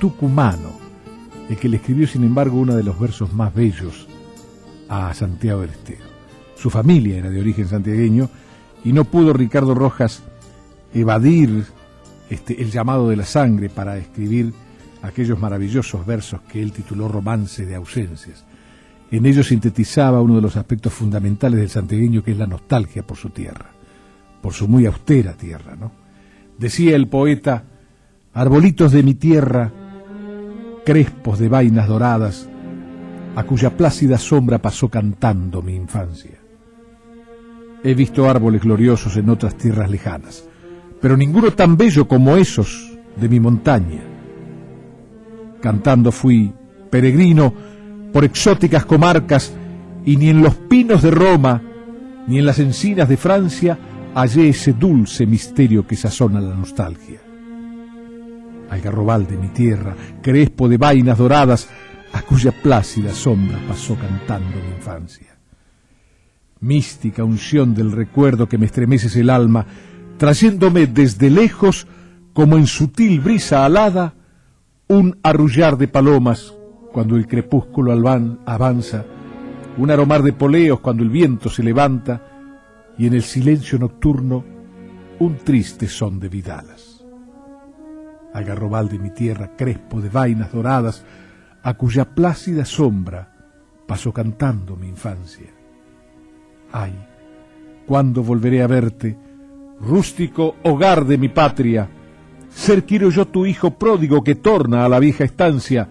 tucumano, el que le escribió sin embargo uno de los versos más bellos a Santiago del Estero. Su familia era de origen santiagueño y no pudo Ricardo Rojas evadir este, el llamado de la sangre para escribir aquellos maravillosos versos que él tituló Romance de ausencias. En ellos sintetizaba uno de los aspectos fundamentales del santiagueño que es la nostalgia por su tierra, por su muy austera tierra, ¿no? Decía el poeta, arbolitos de mi tierra, crespos de vainas doradas, a cuya plácida sombra pasó cantando mi infancia. He visto árboles gloriosos en otras tierras lejanas, pero ninguno tan bello como esos de mi montaña. Cantando fui peregrino por exóticas comarcas y ni en los pinos de Roma ni en las encinas de Francia hallé ese dulce misterio que sazona la nostalgia. Algarrobal de mi tierra, crespo de vainas doradas, a cuya plácida sombra pasó cantando mi infancia. Mística unción del recuerdo que me estremeces el alma, trayéndome desde lejos, como en sutil brisa alada, un arrullar de palomas cuando el crepúsculo albán avanza, un aromar de poleos cuando el viento se levanta, y en el silencio nocturno un triste son de vidalas. Algarrobal de mi tierra, crespo de vainas doradas, a cuya plácida sombra pasó cantando mi infancia. Ay, ¿cuándo volveré a verte, rústico hogar de mi patria? Ser quiero yo tu hijo pródigo que torna a la vieja estancia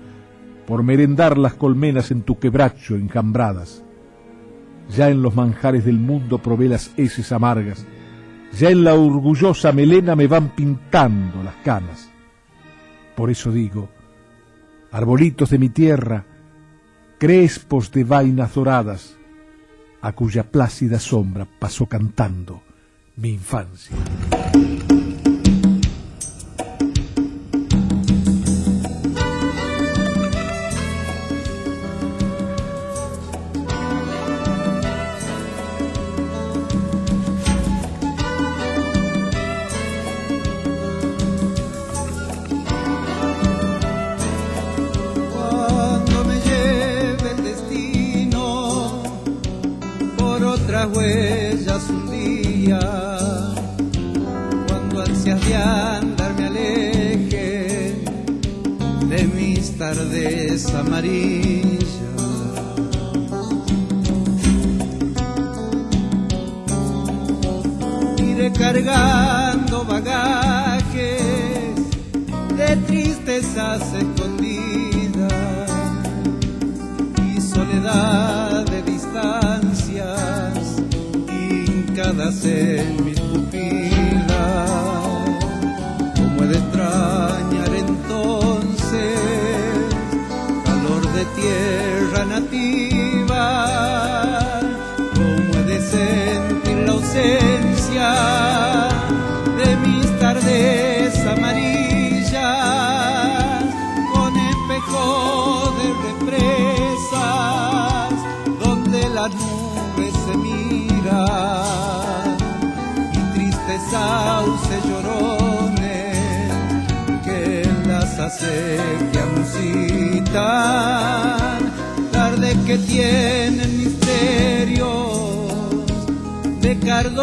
por merendar las colmenas en tu quebracho enjambradas. Ya en los manjares del mundo probé las heces amargas, ya en la orgullosa melena me van pintando las canas. Por eso digo, arbolitos de mi tierra, crespos de vainas doradas, a cuya plácida sombra pasó cantando mi infancia.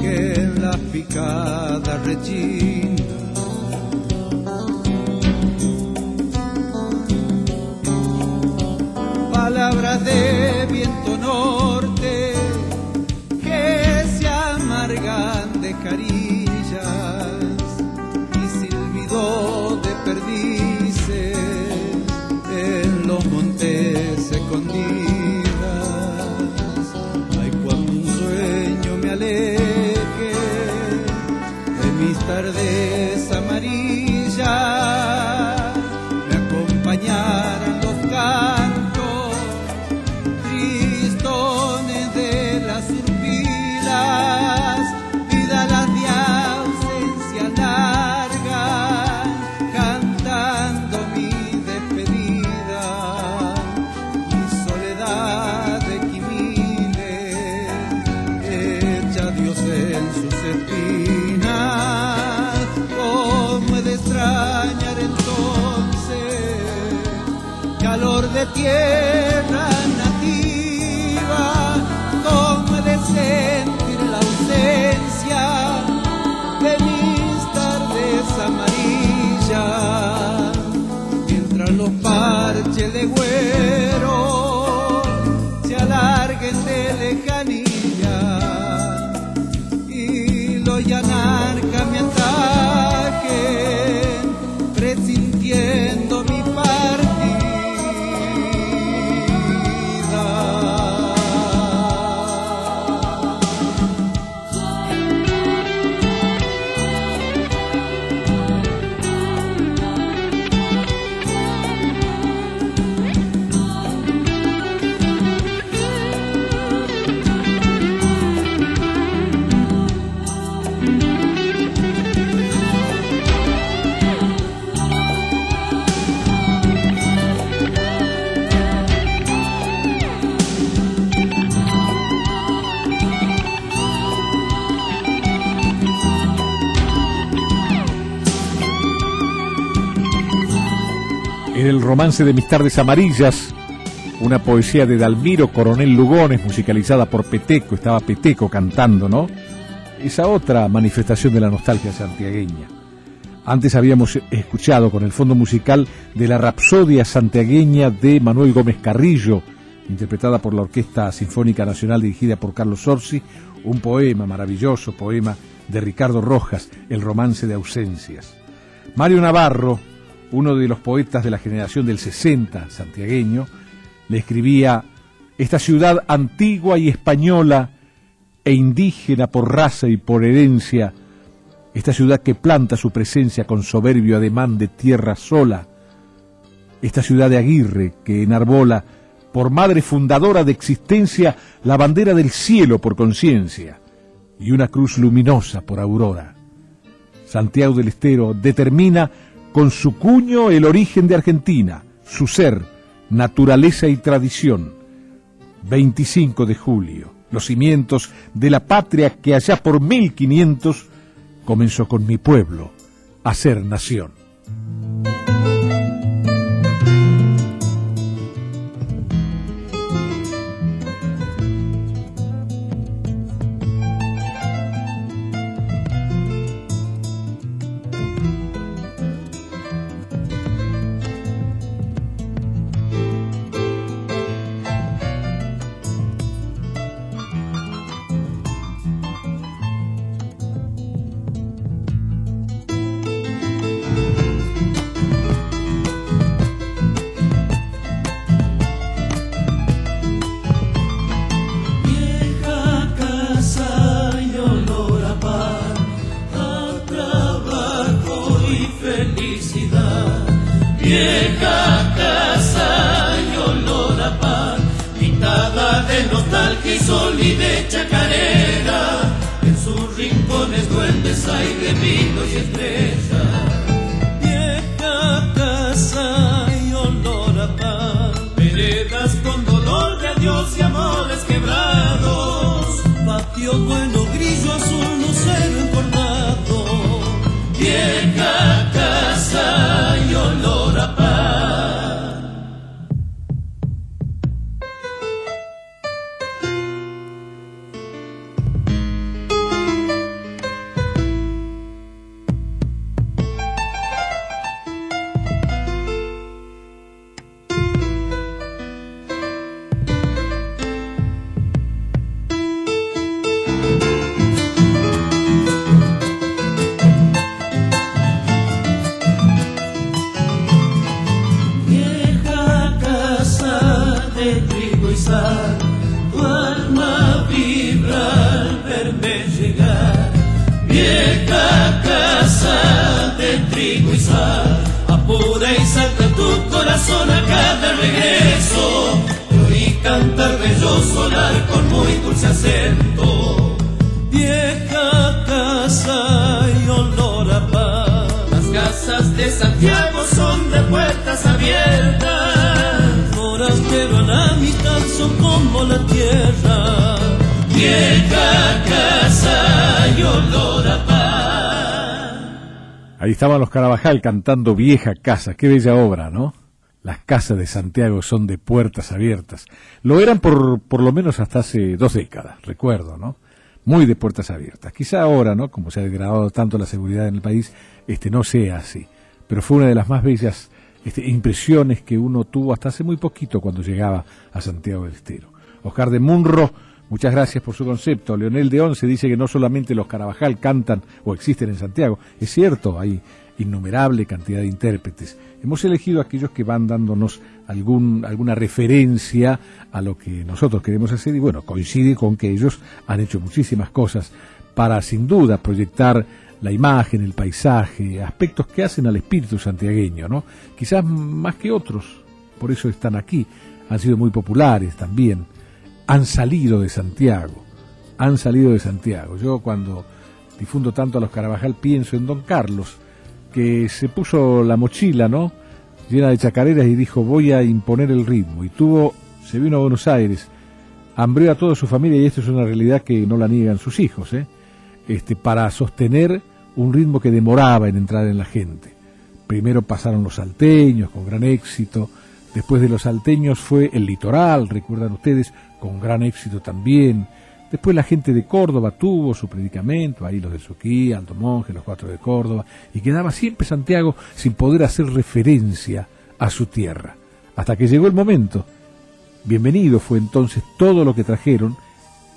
que en las picadas rechizan. El romance de mis tardes amarillas, una poesía de Dalmiro Coronel Lugones, musicalizada por Peteco, estaba Peteco cantando, ¿no? Esa otra manifestación de la nostalgia santiagueña. Antes habíamos escuchado con el fondo musical de la Rapsodia santiagueña de Manuel Gómez Carrillo, interpretada por la Orquesta Sinfónica Nacional dirigida por Carlos Orsi, un poema, maravilloso poema de Ricardo Rojas, El romance de ausencias. Mario Navarro, uno de los poetas de la generación del 60, santiagueño, le escribía, esta ciudad antigua y española e indígena por raza y por herencia, esta ciudad que planta su presencia con soberbio ademán de tierra sola, esta ciudad de Aguirre que enarbola por madre fundadora de existencia la bandera del cielo por conciencia y una cruz luminosa por aurora. Santiago del Estero determina con su cuño el origen de Argentina, su ser, naturaleza y tradición. 25 de julio, los cimientos de la patria que allá por 1500 comenzó con mi pueblo a ser nación. hay de y estrellas. Carabajal cantando Vieja Casa, qué bella obra, ¿no? Las casas de Santiago son de puertas abiertas. Lo eran por, por lo menos hasta hace dos décadas, recuerdo, ¿no? Muy de puertas abiertas. Quizá ahora, ¿no? Como se ha degradado tanto la seguridad en el país, este no sea así. Pero fue una de las más bellas este, impresiones que uno tuvo hasta hace muy poquito cuando llegaba a Santiago del Estero. Oscar de Munro, muchas gracias por su concepto. Leonel de Once dice que no solamente los Carabajal cantan o existen en Santiago, es cierto, hay innumerable cantidad de intérpretes. Hemos elegido aquellos que van dándonos algún, alguna referencia a lo que nosotros queremos hacer y bueno, coincide con que ellos han hecho muchísimas cosas para sin duda proyectar la imagen, el paisaje, aspectos que hacen al espíritu santiagueño, ¿no? Quizás más que otros, por eso están aquí, han sido muy populares también, han salido de Santiago, han salido de Santiago. Yo cuando difundo tanto a los Carabajal pienso en Don Carlos, que se puso la mochila, ¿no? Llena de chacareras y dijo, voy a imponer el ritmo. Y tuvo, se vino a Buenos Aires, hambrió a toda su familia y esto es una realidad que no la niegan sus hijos, ¿eh? Este, para sostener un ritmo que demoraba en entrar en la gente. Primero pasaron los salteños con gran éxito, después de los salteños fue el litoral, recuerdan ustedes, con gran éxito también. Después la gente de Córdoba tuvo su predicamento, ahí los de Suquí, Alto Monje, los cuatro de Córdoba, y quedaba siempre Santiago sin poder hacer referencia a su tierra. Hasta que llegó el momento. Bienvenido fue entonces todo lo que trajeron,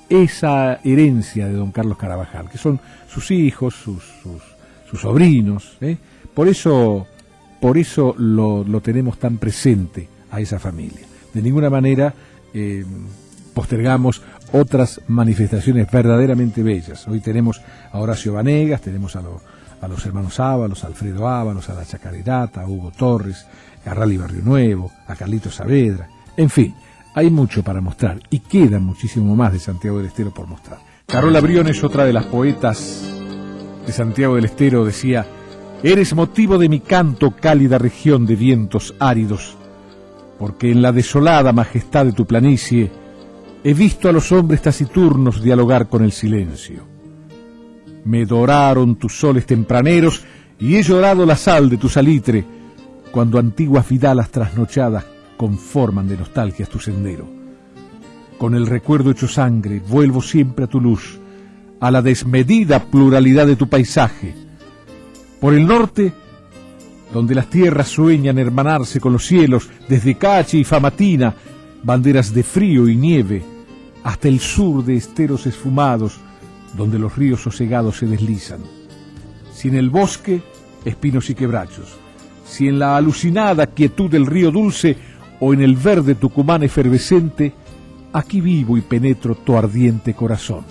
esa herencia de don Carlos Carabajal, que son sus hijos, sus, sobrinos. ¿eh? Por eso, por eso lo, lo, tenemos tan presente a esa familia. De ninguna manera eh, postergamos otras manifestaciones verdaderamente bellas. Hoy tenemos a Horacio Vanegas, tenemos a, lo, a los hermanos Ábalos, a Alfredo Ábalos, a la Chacarirata, a Hugo Torres, a Rally Barrio Nuevo, a Carlito Saavedra, en fin, hay mucho para mostrar y queda muchísimo más de Santiago del Estero por mostrar. Carola Briones, otra de las poetas de Santiago del Estero, decía, Eres motivo de mi canto, cálida región de vientos áridos, porque en la desolada majestad de tu planicie he visto a los hombres taciturnos dialogar con el silencio. Me doraron tus soles tempraneros y he llorado la sal de tu salitre, cuando antiguas vidalas trasnochadas conforman de nostalgias tu sendero. Con el recuerdo hecho sangre, vuelvo siempre a tu luz, a la desmedida pluralidad de tu paisaje. Por el norte, donde las tierras sueñan hermanarse con los cielos, desde Cachi y Famatina, banderas de frío y nieve, hasta el sur de esteros esfumados, donde los ríos sosegados se deslizan. Si en el bosque, espinos y quebrachos, si en la alucinada quietud del río dulce o en el verde Tucumán efervescente, aquí vivo y penetro tu ardiente corazón.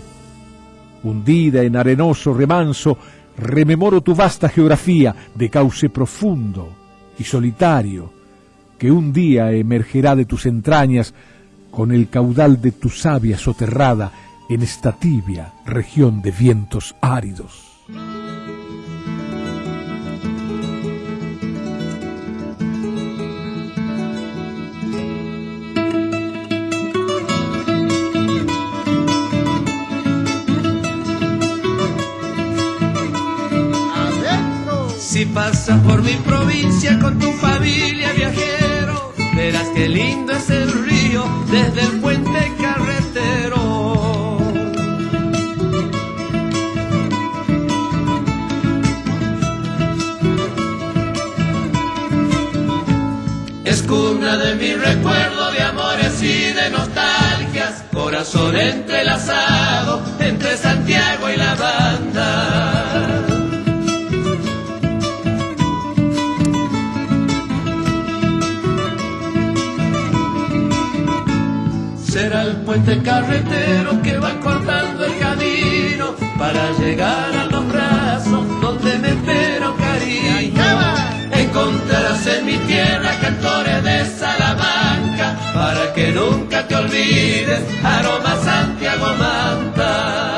Hundida en arenoso remanso, rememoro tu vasta geografía de cauce profundo y solitario, que un día emergerá de tus entrañas con el caudal de tu savia soterrada en esta tibia región de vientos áridos. Si pasas por mi provincia con tu familia viajero, verás qué lindo es el río desde el puente carretero. Es cuna de mi recuerdo de amores y de nostalgias, corazón entrelazado entre Santiago y la banda. Puente carretero que va cortando el camino para llegar a los brazos donde me espero cariño. Encontrarás en mi tierra cantores de Salamanca para que nunca te olvides, aroma Santiago Manta.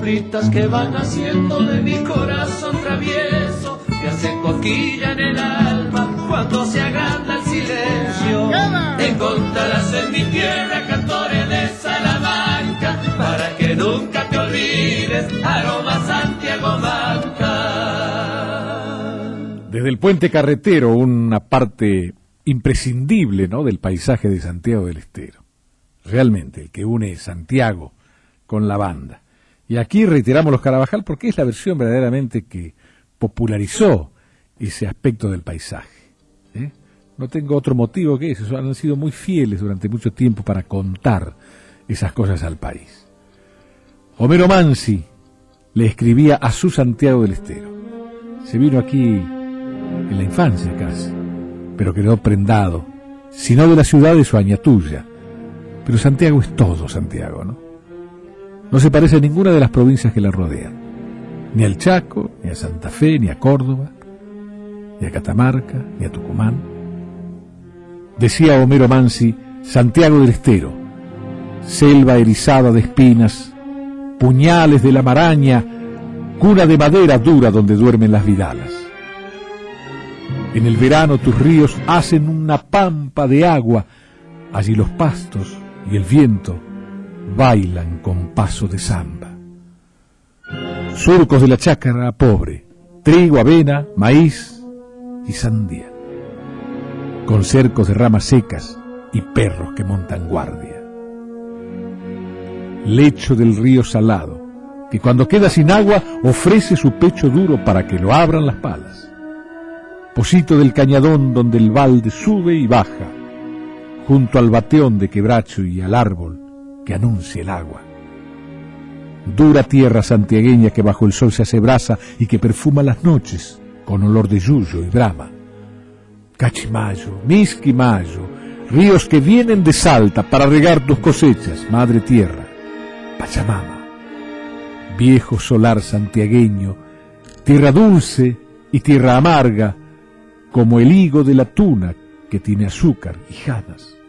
Que van haciendo de mi corazón travieso, me hacen coquilla en el alma cuando se agranda el silencio. Encontrarás en mi tierra cantores de Salamanca, para que nunca te olvides, aroma Santiago Manca. Desde el puente carretero, una parte imprescindible ¿no? del paisaje de Santiago del Estero. Realmente, el que une Santiago con la banda. Y aquí reiteramos los Carabajal porque es la versión verdaderamente que popularizó ese aspecto del paisaje. ¿eh? No tengo otro motivo que eso, han sido muy fieles durante mucho tiempo para contar esas cosas al país. Homero Mansi le escribía a su Santiago del Estero. Se vino aquí en la infancia casi, pero quedó prendado, si no de la ciudad de su añatuya. Pero Santiago es todo Santiago, ¿no? No se parece a ninguna de las provincias que la rodean, ni al Chaco, ni a Santa Fe, ni a Córdoba, ni a Catamarca, ni a Tucumán. Decía Homero Mansi, Santiago del Estero, selva erizada de espinas, puñales de la maraña, cuna de madera dura donde duermen las vidalas. En el verano tus ríos hacen una pampa de agua, allí los pastos y el viento bailan con paso de samba. Surcos de la chácara pobre, trigo, avena, maíz y sandía, con cercos de ramas secas y perros que montan guardia. Lecho del río salado, que cuando queda sin agua ofrece su pecho duro para que lo abran las palas. Posito del cañadón donde el balde sube y baja, junto al bateón de quebracho y al árbol que anuncia el agua. Dura tierra santiagueña que bajo el sol se hace brasa y que perfuma las noches con olor de yuyo y brama. Cachimayo, Misquimayo, ríos que vienen de Salta para regar tus cosechas, madre tierra. Pachamama, viejo solar santiagueño, tierra dulce y tierra amarga, como el higo de la tuna que tiene azúcar y jadas.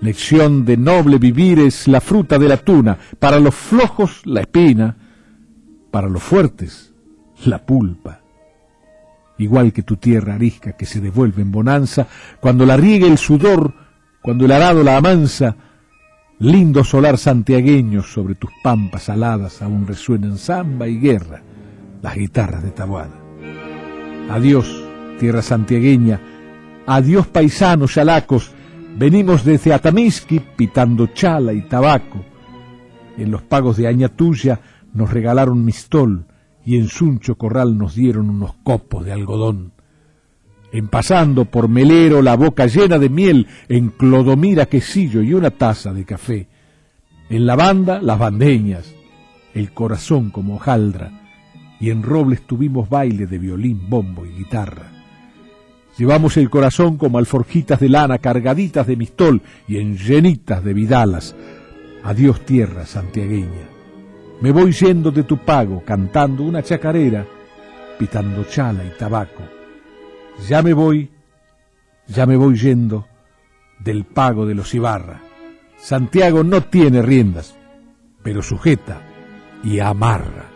Lección de noble vivir es la fruta de la tuna, para los flojos la espina, para los fuertes la pulpa. Igual que tu tierra arisca que se devuelve en bonanza, cuando la riega el sudor, cuando el arado la amansa, lindo solar santiagueño sobre tus pampas aladas aún resuenan samba y guerra las guitarras de Tabuada. Adiós, tierra santiagueña, adiós paisanos chalacos, Venimos desde Atamisqui pitando chala y tabaco. En los pagos de Añatuya nos regalaron mistol y en Suncho Corral nos dieron unos copos de algodón. En pasando por Melero la boca llena de miel, en Clodomira quesillo y una taza de café. En la banda las bandeñas, el corazón como hojaldra, y en Robles tuvimos baile de violín, bombo y guitarra. Llevamos el corazón como alforjitas de lana cargaditas de mistol y en llenitas de vidalas. Adiós tierra santiagueña. Me voy yendo de tu pago cantando una chacarera, pitando chala y tabaco. Ya me voy, ya me voy yendo del pago de los Ibarra. Santiago no tiene riendas, pero sujeta y amarra.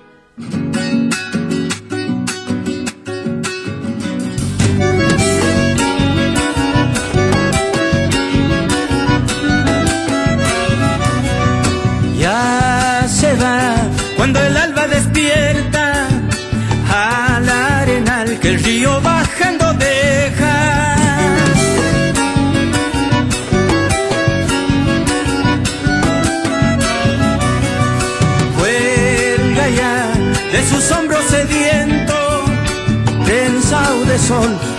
corazón.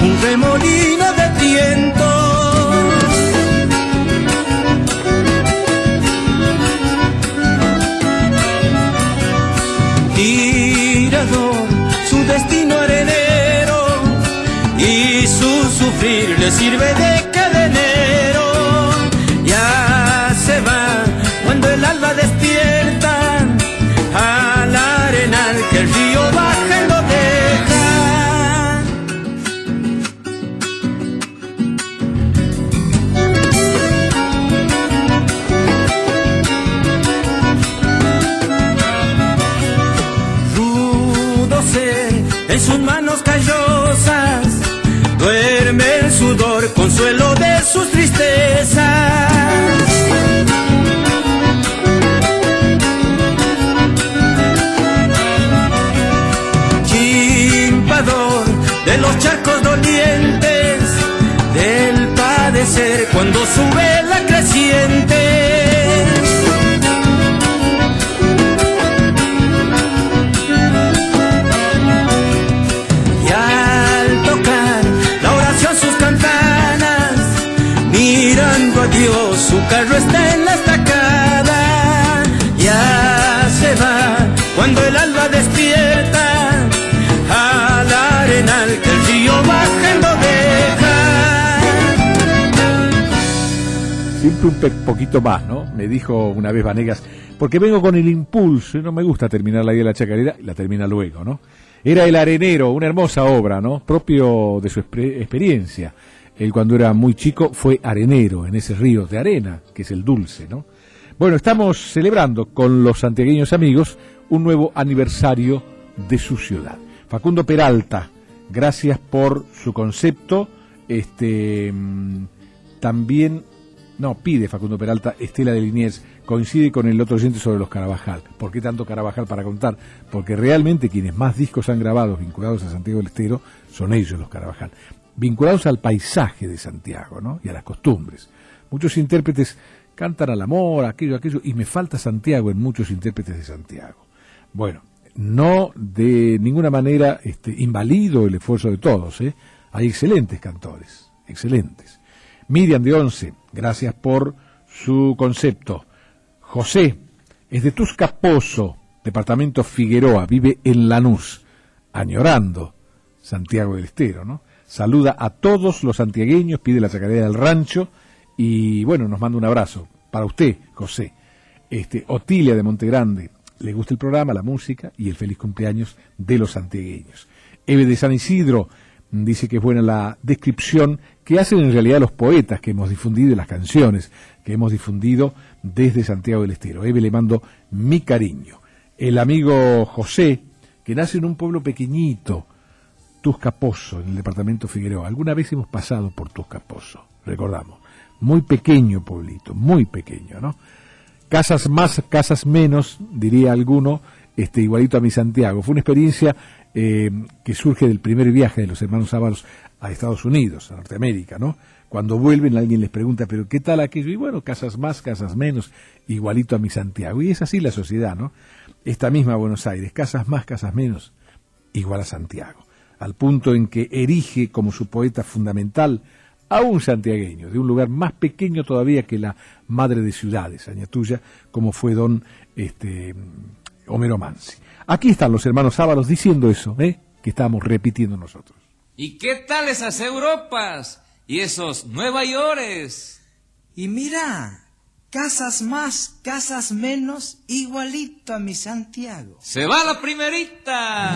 Poquito más, ¿no? Me dijo una vez Vanegas, porque vengo con el impulso y no me gusta terminar la idea de la chacarera, la termina luego, ¿no? Era El Arenero, una hermosa obra, ¿no? Propio de su experiencia. Él cuando era muy chico fue arenero en ese río de arena, que es el dulce, ¿no? Bueno, estamos celebrando con los santiagueños amigos un nuevo aniversario de su ciudad. Facundo Peralta, gracias por su concepto. Este mm, también no, pide Facundo Peralta, Estela de Liniers, coincide con el otro oyente sobre los Carabajal. ¿Por qué tanto Carabajal para contar? Porque realmente quienes más discos han grabado vinculados a Santiago del Estero son ellos los Carabajal. Vinculados al paisaje de Santiago, ¿no? Y a las costumbres. Muchos intérpretes cantan al amor, aquello, aquello, y me falta Santiago en muchos intérpretes de Santiago. Bueno, no de ninguna manera este, invalido el esfuerzo de todos, ¿eh? Hay excelentes cantores, excelentes. Miriam de Once, gracias por su concepto. José, es de Tuscapozo, departamento Figueroa, vive en Lanús, añorando Santiago del Estero, ¿no? Saluda a todos los santiagueños, pide la chacarera del rancho y bueno, nos manda un abrazo para usted, José. Este, Otilia de Montegrande, le gusta el programa, la música y el feliz cumpleaños de los santiagueños. Eve de San Isidro dice que es buena la descripción que hacen en realidad los poetas que hemos difundido y las canciones que hemos difundido desde Santiago del Estero. Eve le mando mi cariño. El amigo José, que nace en un pueblo pequeñito, Tuscapozo, en el departamento Figueroa. Alguna vez hemos pasado por Tuscapozo, recordamos. Muy pequeño pueblito, muy pequeño, ¿no? Casas más, casas menos, diría alguno, este, igualito a mi Santiago. Fue una experiencia eh, que surge del primer viaje de los hermanos Ábalos a Estados Unidos, a Norteamérica, ¿no? Cuando vuelven alguien les pregunta, pero ¿qué tal aquello? Y bueno, casas más, casas menos, igualito a mi Santiago. Y es así la sociedad, ¿no? Esta misma Buenos Aires, casas más, casas menos, igual a Santiago. Al punto en que erige como su poeta fundamental a un santiagueño, de un lugar más pequeño todavía que la madre de ciudades, Añatuya, como fue don este, Homero Mansi. Aquí están los hermanos Ábalos diciendo eso, ¿eh? que estábamos repitiendo nosotros. ¿Y qué tal esas Europas? Y esos Nueva Yorkes. Y mira, casas más, casas menos, igualito a mi Santiago. Se va la primerita.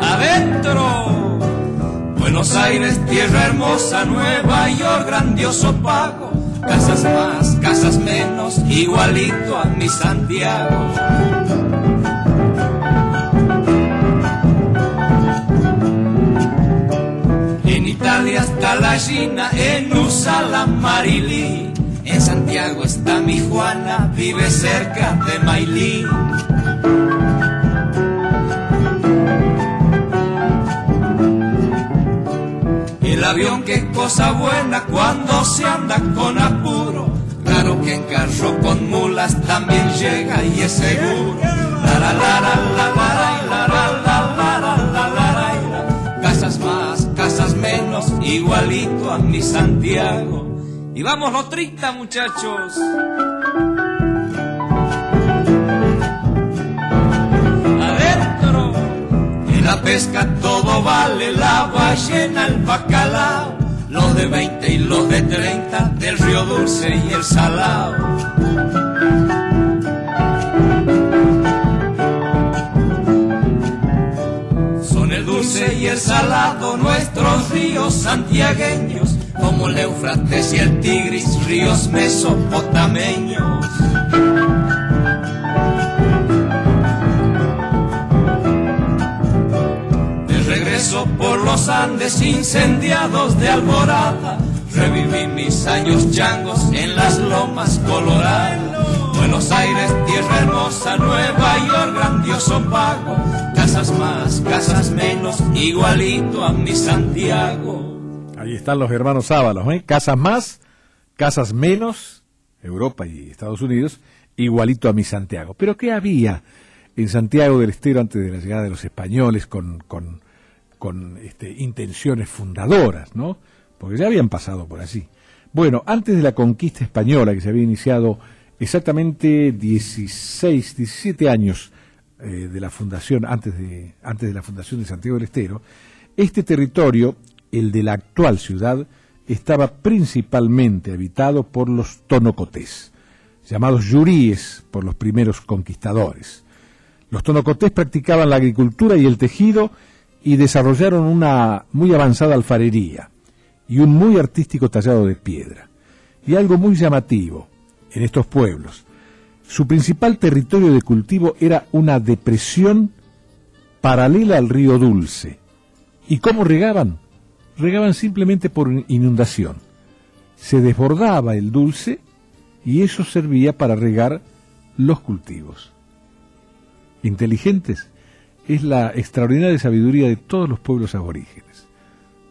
Adentro. Buenos Aires, tierra hermosa, Nueva York, grandioso pago. Casas más, casas menos, igualito a mi Santiago. En Italia está la Gina, en USA la Marilí. En Santiago está mi Juana, vive cerca de Mailí. avión, qué cosa buena cuando se anda con apuro. Claro que en carro con mulas también llega y es seguro. Casas más, casas menos, igualito a mi Santiago. Y vamos los 30 muchachos. Pesca todo vale, la ballena, el bacalao, los de 20 y los de 30, del río dulce y el salado. Son el dulce y el salado nuestros ríos santiagueños como el Eufrates y el Tigris, ríos mesopotameños. Los Andes incendiados de alborada, reviví mis años changos en las lomas coloradas. Buenos Aires, tierra hermosa, Nueva York, grandioso pago, casas más, casas menos, igualito a mi Santiago. Ahí están los hermanos Ábalos, ¿eh? Casas más, casas menos, Europa y Estados Unidos, igualito a mi Santiago. Pero ¿qué había en Santiago del Estero antes de la llegada de los españoles con, con, con este, intenciones fundadoras, ¿no? Porque ya habían pasado por allí. Bueno, antes de la conquista española, que se había iniciado exactamente 16, 17 años eh, de la fundación, antes de, antes de la fundación de Santiago del Estero, este territorio el de la actual ciudad, estaba principalmente habitado por los tonocotés, llamados yuríes por los primeros conquistadores. Los tonocotés practicaban la agricultura y el tejido y desarrollaron una muy avanzada alfarería y un muy artístico tallado de piedra. Y algo muy llamativo en estos pueblos, su principal territorio de cultivo era una depresión paralela al río Dulce. ¿Y cómo regaban? regaban simplemente por inundación. Se desbordaba el dulce y eso servía para regar los cultivos. Inteligentes es la extraordinaria sabiduría de todos los pueblos aborígenes.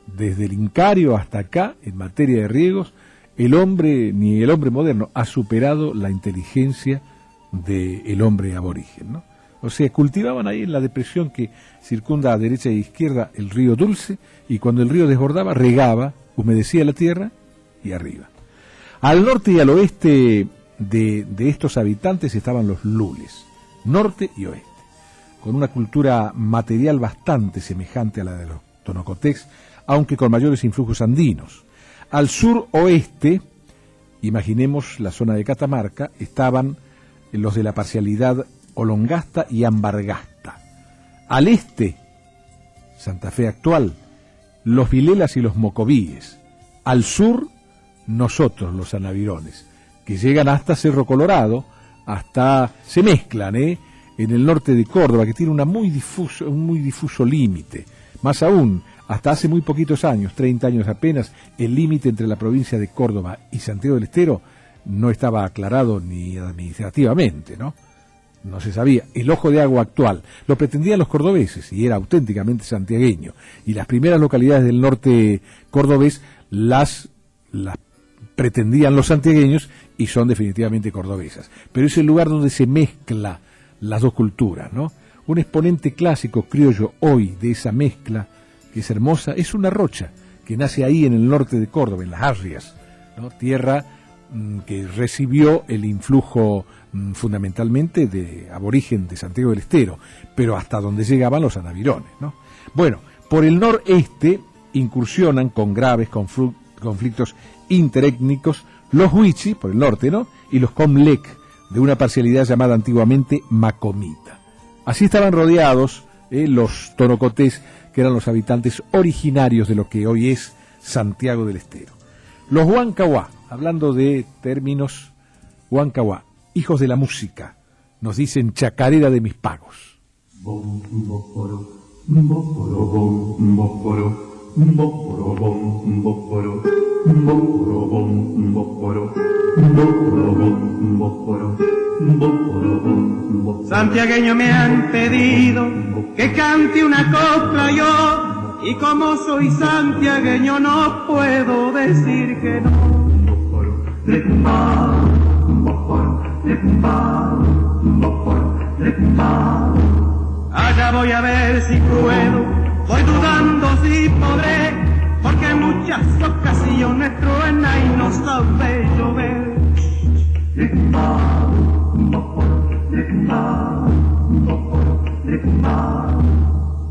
Desde el Incario hasta acá, en materia de riegos, el hombre, ni el hombre moderno, ha superado la inteligencia del hombre aborigen. ¿no? O sea, cultivaban ahí en la depresión que circunda a derecha e izquierda el río Dulce y cuando el río desbordaba regaba, humedecía la tierra y arriba. Al norte y al oeste de, de estos habitantes estaban los lules, norte y oeste, con una cultura material bastante semejante a la de los tonocotex, aunque con mayores influjos andinos. Al sur-oeste, imaginemos la zona de Catamarca, estaban los de la parcialidad Olongasta y Ambargasta. Al este, Santa Fe actual, los Vilelas y los Mocovíes. Al sur, nosotros, los Anavirones, que llegan hasta Cerro Colorado, hasta, se mezclan, ¿eh? En el norte de Córdoba, que tiene muy difuso, un muy difuso límite. Más aún, hasta hace muy poquitos años, 30 años apenas, el límite entre la provincia de Córdoba y Santiago del Estero no estaba aclarado ni administrativamente, ¿no? no se sabía, el ojo de agua actual. Lo pretendían los cordobeses y era auténticamente santiagueño. Y las primeras localidades del norte cordobés las, las pretendían los santiagueños y son definitivamente cordobesas. Pero es el lugar donde se mezcla las dos culturas, ¿no? Un exponente clásico criollo hoy de esa mezcla, que es hermosa, es una rocha que nace ahí en el norte de Córdoba, en las Arrias, ¿no? tierra mm, que recibió el influjo Mm, fundamentalmente de aborigen de Santiago del Estero, pero hasta donde llegaban los anavirones. ¿no? Bueno, por el noreste incursionan con graves conflictos interétnicos los Huichi, por el norte, ¿no? y los Comlec, de una parcialidad llamada antiguamente Macomita. Así estaban rodeados eh, los tonocotés, que eran los habitantes originarios de lo que hoy es Santiago del Estero. Los Huancahuá, hablando de términos Huancahuá, hijos de la música, nos dicen chacarera de mis pagos. Santiagueño me han pedido que cante una copla yo Y como soy santiagueño no puedo decir que no. Allá voy a ver si puedo, voy dudando si podré, porque en muchas ocasiones truena y no sabe llover.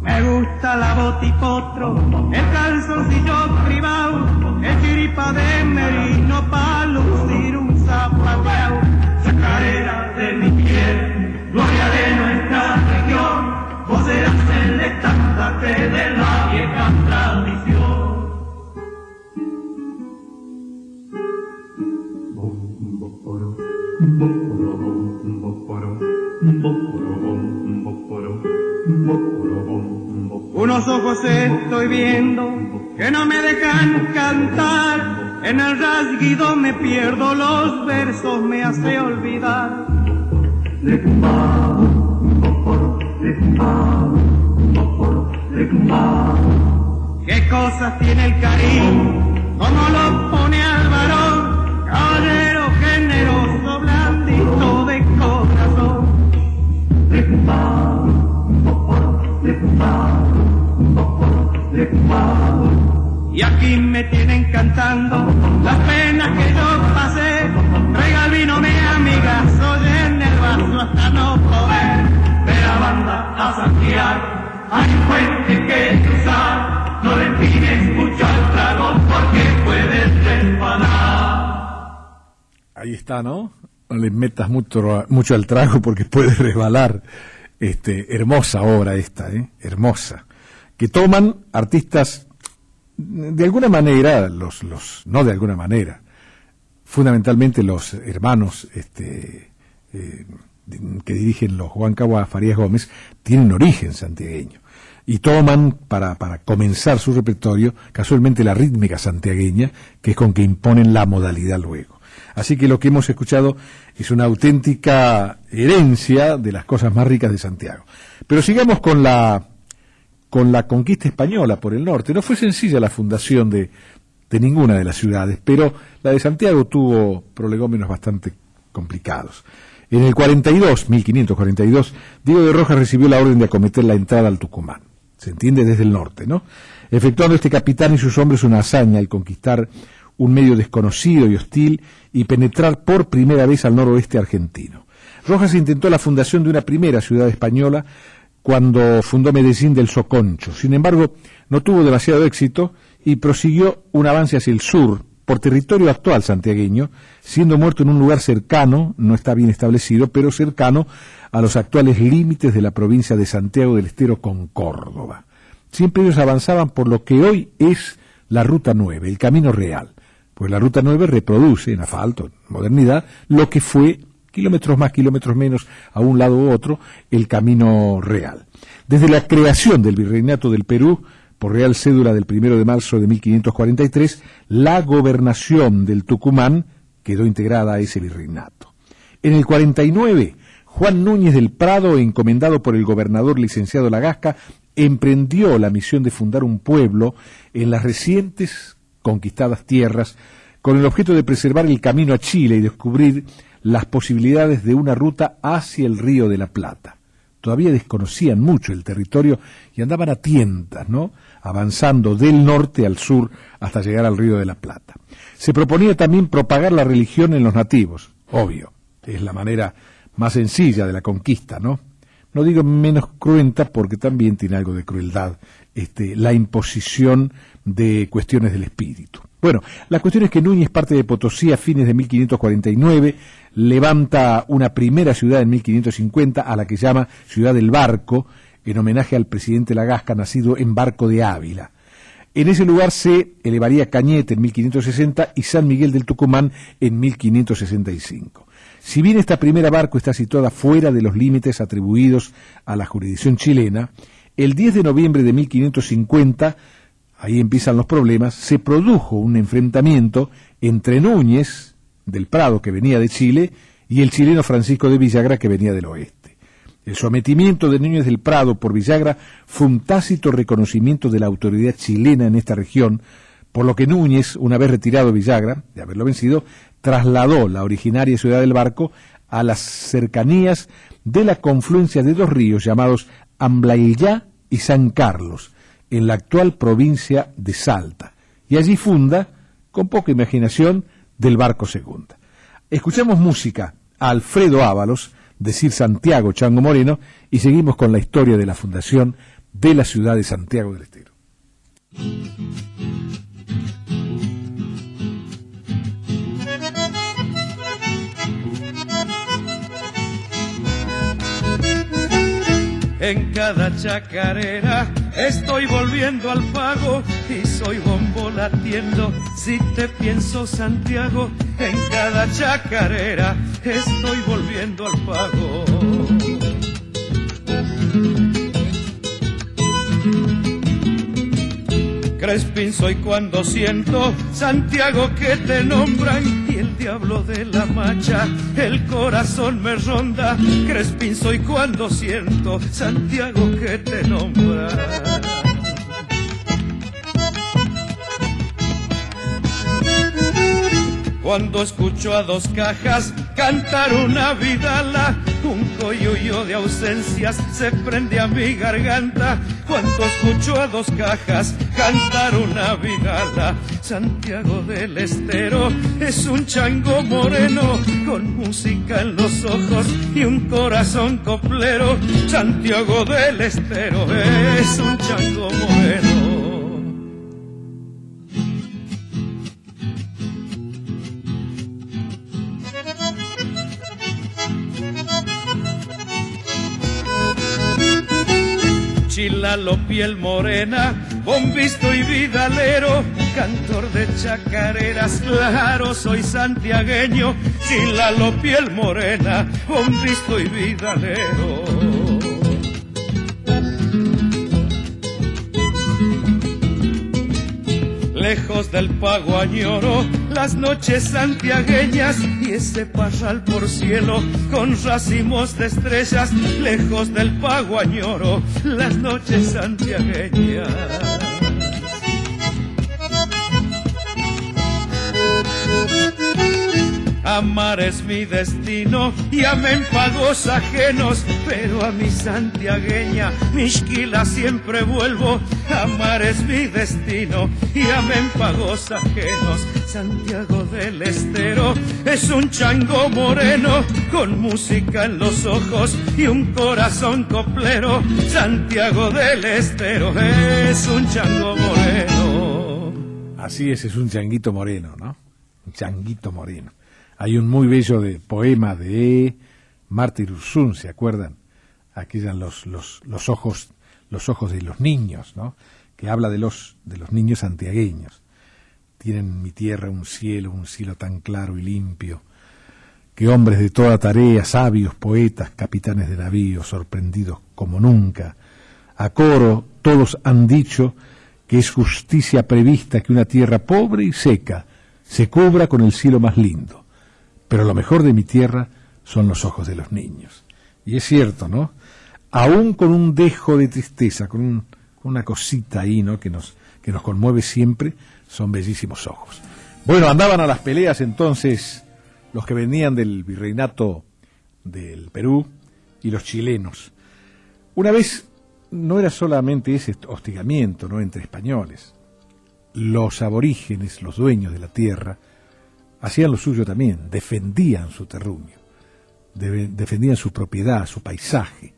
Me gusta la botipotro, el calzoncillo privado, el chiripa de merino pa' lucir un zapateo. Sacarera de mi piel, gloria de nuestra región, vos serás el de la vieja tradición. Unos ojos estoy viendo que no me dejan cantar. En el rasguido me pierdo, los versos me hace olvidar. ¿Qué cosas tiene el cariño? ¿Cómo lo pone al varón? Caballero generoso, blandito de corazón. Y aquí me tienen cantando las penas que yo pasé. Traiga el vino, mi amiga, soy en el vaso hasta no poder. De la banda a Santiago, hay un puente que cruzar. No le empines mucho al trago porque puedes resbalar. Ahí está, ¿no? No le metas mucho, mucho al trago porque puede resbalar. Este, hermosa obra esta, ¿eh? Hermosa. Que toman artistas, de alguna manera, los, los, no de alguna manera, fundamentalmente los hermanos este, eh, que dirigen los Juan Cabo Farías Gómez, tienen origen santiagueño. Y toman para, para comenzar su repertorio casualmente la rítmica santiagueña, que es con que imponen la modalidad luego. Así que lo que hemos escuchado es una auténtica herencia de las cosas más ricas de Santiago. Pero sigamos con la, con conquista española por el norte. No fue sencilla la fundación de, de ninguna de las ciudades, pero la de Santiago tuvo prolegómenos bastante complicados. En el 42, 1542, Diego de Rojas recibió la orden de acometer la entrada al Tucumán. Se entiende desde el norte, ¿no? Efectuando este capitán y sus hombres una hazaña al conquistar un medio desconocido y hostil y penetrar por primera vez al noroeste argentino. Rojas intentó la fundación de una primera ciudad española cuando fundó Medellín del Soconcho. Sin embargo, no tuvo demasiado éxito y prosiguió un avance hacia el sur, por territorio actual santiagueño, siendo muerto en un lugar cercano, no está bien establecido, pero cercano a los actuales límites de la provincia de Santiago del Estero con Córdoba. Siempre ellos avanzaban por lo que hoy es la Ruta 9, el Camino Real, pues la Ruta 9 reproduce en asfalto, en modernidad, lo que fue kilómetros más, kilómetros menos, a un lado u otro, el camino real. Desde la creación del Virreinato del Perú, por Real Cédula del 1 de marzo de 1543, la gobernación del Tucumán quedó integrada a ese virreinato. En el 49, Juan Núñez del Prado, encomendado por el gobernador licenciado Lagasca, emprendió la misión de fundar un pueblo en las recientes conquistadas tierras con el objeto de preservar el camino a Chile y descubrir las posibilidades de una ruta hacia el río de la Plata. Todavía desconocían mucho el territorio y andaban a tientas, ¿no? Avanzando del norte al sur hasta llegar al río de la Plata. Se proponía también propagar la religión en los nativos, obvio, es la manera más sencilla de la conquista, ¿no? No digo menos cruenta porque también tiene algo de crueldad, este, la imposición de cuestiones del espíritu. Bueno, la cuestión es que Núñez parte de Potosí a fines de 1549, levanta una primera ciudad en 1550 a la que llama Ciudad del Barco, en homenaje al presidente Lagasca nacido en Barco de Ávila. En ese lugar se elevaría Cañete en 1560 y San Miguel del Tucumán en 1565. Si bien esta primera barco está situada fuera de los límites atribuidos a la jurisdicción chilena, el 10 de noviembre de 1550 ahí empiezan los problemas, se produjo un enfrentamiento entre Núñez, del Prado, que venía de Chile, y el chileno Francisco de Villagra, que venía del oeste. El sometimiento de Núñez del Prado por Villagra fue un tácito reconocimiento de la autoridad chilena en esta región, por lo que Núñez, una vez retirado Villagra, de haberlo vencido, trasladó la originaria ciudad del barco a las cercanías de la confluencia de dos ríos llamados Amblaillá y San Carlos, en la actual provincia de Salta, y allí funda, con poca imaginación, del barco segunda. Escuchemos música a Alfredo Ábalos, decir Santiago Chango Moreno, y seguimos con la historia de la fundación de la ciudad de Santiago del Estero. En cada chacarera estoy volviendo al pago y soy bombo latiendo. Si te pienso Santiago, en cada chacarera estoy volviendo al pago. Crespin soy cuando siento Santiago que te nombran y el diablo de la macha el corazón me ronda. Crespin soy cuando siento Santiago que te nombra. Cuando escucho a dos cajas cantar una vidala, un coyuyo de ausencias se prende a mi garganta. Cuando escucho a dos cajas cantar una vidala, Santiago del Estero es un chango moreno con música en los ojos y un corazón coplero. Santiago del Estero es un chango moreno. Chilalo piel morena, bombisto y vidalero, cantor de chacareras, claro soy santiagueño. Chilalo piel morena, bombisto y vidalero. Lejos del pago añoro las noches santiagueñas y ese parral por cielo con racimos de estrellas, lejos del pago añoro las noches santiagueñas. Amar es mi destino y amén pagos ajenos, pero a mi santiagueña, mi esquila siempre vuelvo. Amar es mi destino y amén pagos ajenos. Santiago del Estero es un chango moreno con música en los ojos y un corazón coplero. Santiago del Estero es un chango moreno. Así es, es un changuito moreno, ¿no? Un changuito moreno. Hay un muy bello de, poema de Ursun, ¿se acuerdan? Aquí eran los, los, los, ojos, los ojos de los niños, ¿no? Que habla de los, de los niños santiagueños. Tienen en mi tierra un cielo, un cielo tan claro y limpio, que hombres de toda tarea, sabios, poetas, capitanes de navíos, sorprendidos como nunca, a coro todos han dicho que es justicia prevista que una tierra pobre y seca se cubra con el cielo más lindo pero lo mejor de mi tierra son los ojos de los niños. Y es cierto, ¿no? Aún con un dejo de tristeza, con, una cosita ahí, ¿no? Que nos, que nos conmueve siempre, son bellísimos ojos. Bueno, andaban a las peleas entonces los que venían del virreinato del Perú y los chilenos. Una vez no era solamente ese hostigamiento, ¿no? Entre españoles. Los aborígenes, los dueños de la tierra, hacían lo suyo también, defendían su terruño, defendían su propiedad, su paisaje,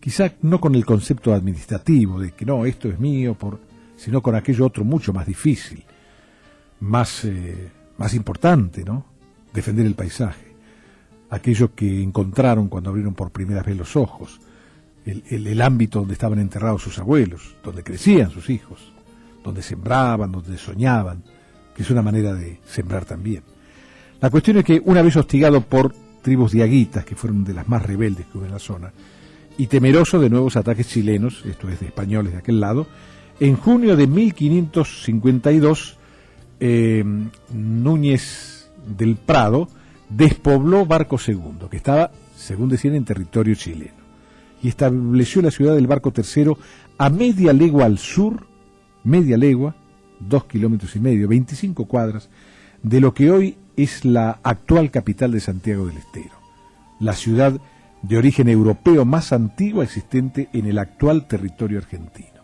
quizá no con el concepto administrativo de que no, esto es mío, por, sino con aquello otro mucho más difícil, más, eh, más importante, ¿no? Defender el paisaje, aquello que encontraron cuando abrieron por primera vez los ojos, el, el ámbito donde estaban enterrados sus abuelos, donde crecían sus hijos, donde sembraban, donde soñaban, que es una manera de sembrar también. La cuestión es que una vez hostigado por tribus diaguitas, que fueron de las más rebeldes que hubo en la zona, y temeroso de nuevos ataques chilenos, esto es de españoles de aquel lado, en junio de 1552, eh, Núñez del Prado despobló Barco II, que estaba, según decían, en territorio chileno. y estableció la ciudad del barco tercero a media legua al sur, media legua, dos kilómetros y medio, 25 cuadras, de lo que hoy es la actual capital de Santiago del Estero, la ciudad de origen europeo más antigua existente en el actual territorio argentino.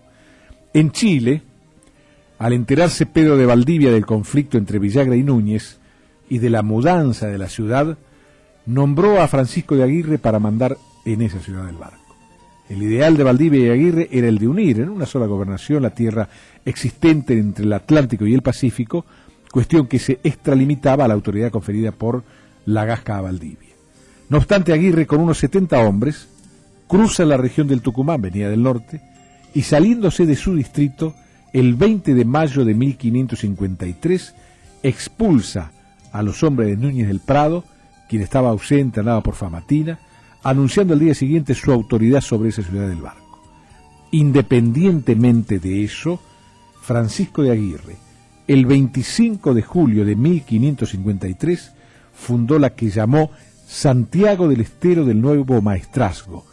En Chile, al enterarse Pedro de Valdivia del conflicto entre Villagra y Núñez y de la mudanza de la ciudad, nombró a Francisco de Aguirre para mandar en esa ciudad del barco. El ideal de Valdivia y Aguirre era el de unir en una sola gobernación la tierra existente entre el Atlántico y el Pacífico, cuestión que se extralimitaba a la autoridad conferida por la Gasca a Valdivia. No obstante, Aguirre, con unos 70 hombres, cruza la región del Tucumán, venía del norte, y saliéndose de su distrito, el 20 de mayo de 1553, expulsa a los hombres de Núñez del Prado, quien estaba ausente, andaba por Famatina, anunciando al día siguiente su autoridad sobre esa ciudad del barco. Independientemente de eso, Francisco de Aguirre, el 25 de julio de 1553, fundó la que llamó Santiago del Estero del Nuevo Maestrazgo,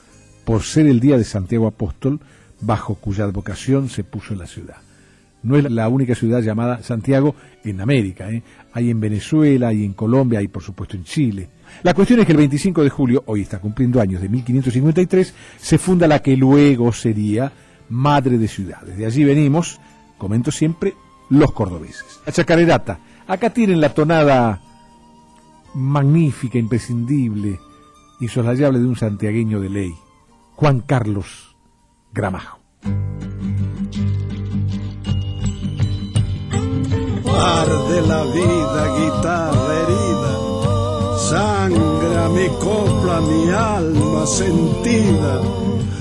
por ser el día de Santiago Apóstol, bajo cuya advocación se puso la ciudad. No es la única ciudad llamada Santiago en América, ¿eh? hay en Venezuela, hay en Colombia, hay por supuesto en Chile. La cuestión es que el 25 de julio, hoy está cumpliendo años de 1553, se funda la que luego sería Madre de Ciudades. De allí venimos, comento siempre, los cordobeses. La chacarerata. Acá tienen la tonada magnífica, imprescindible, insoslayable de un santiagueño de ley, Juan Carlos Gramajo. de la vida, guitarra herida, sangra mi copla, mi alma sentida,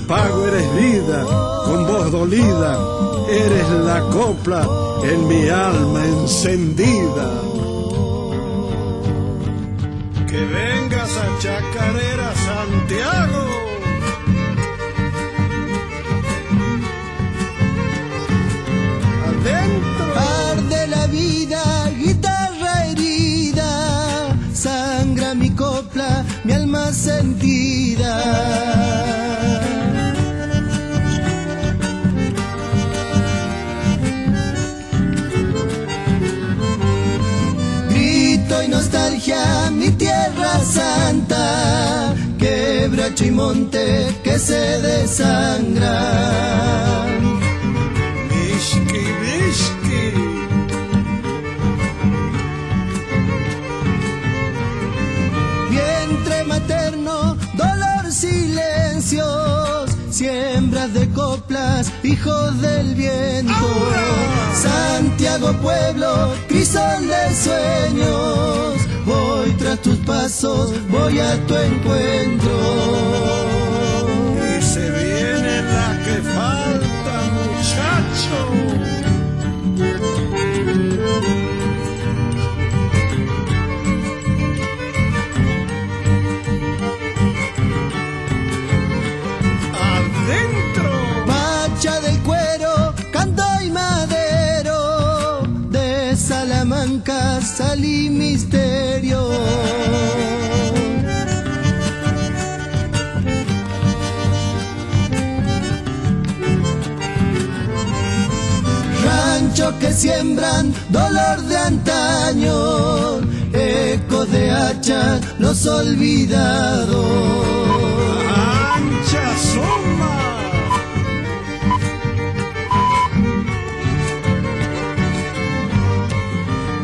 pago eres vida, con voz dolida, eres la copla en mi alma encendida. Que vengas a Chacarera Santiago. Adentro. Arde la vida, guitarra herida, sangra mi copla, mi alma sentida. Grito y nostalgia, tierra santa, quebracho y monte que se desangra. Mishki, mishki. vientre materno, dolor, silencios, siembras de coplas, hijos del viento. Santiago pueblo, crisol de sueños, voy tras tus pasos, voy a tu encuentro. Y se viene la que falta, muchacho. Adentro. Pacha que siembran dolor de antaño, ecos de hacha los olvidados. Ancha soma.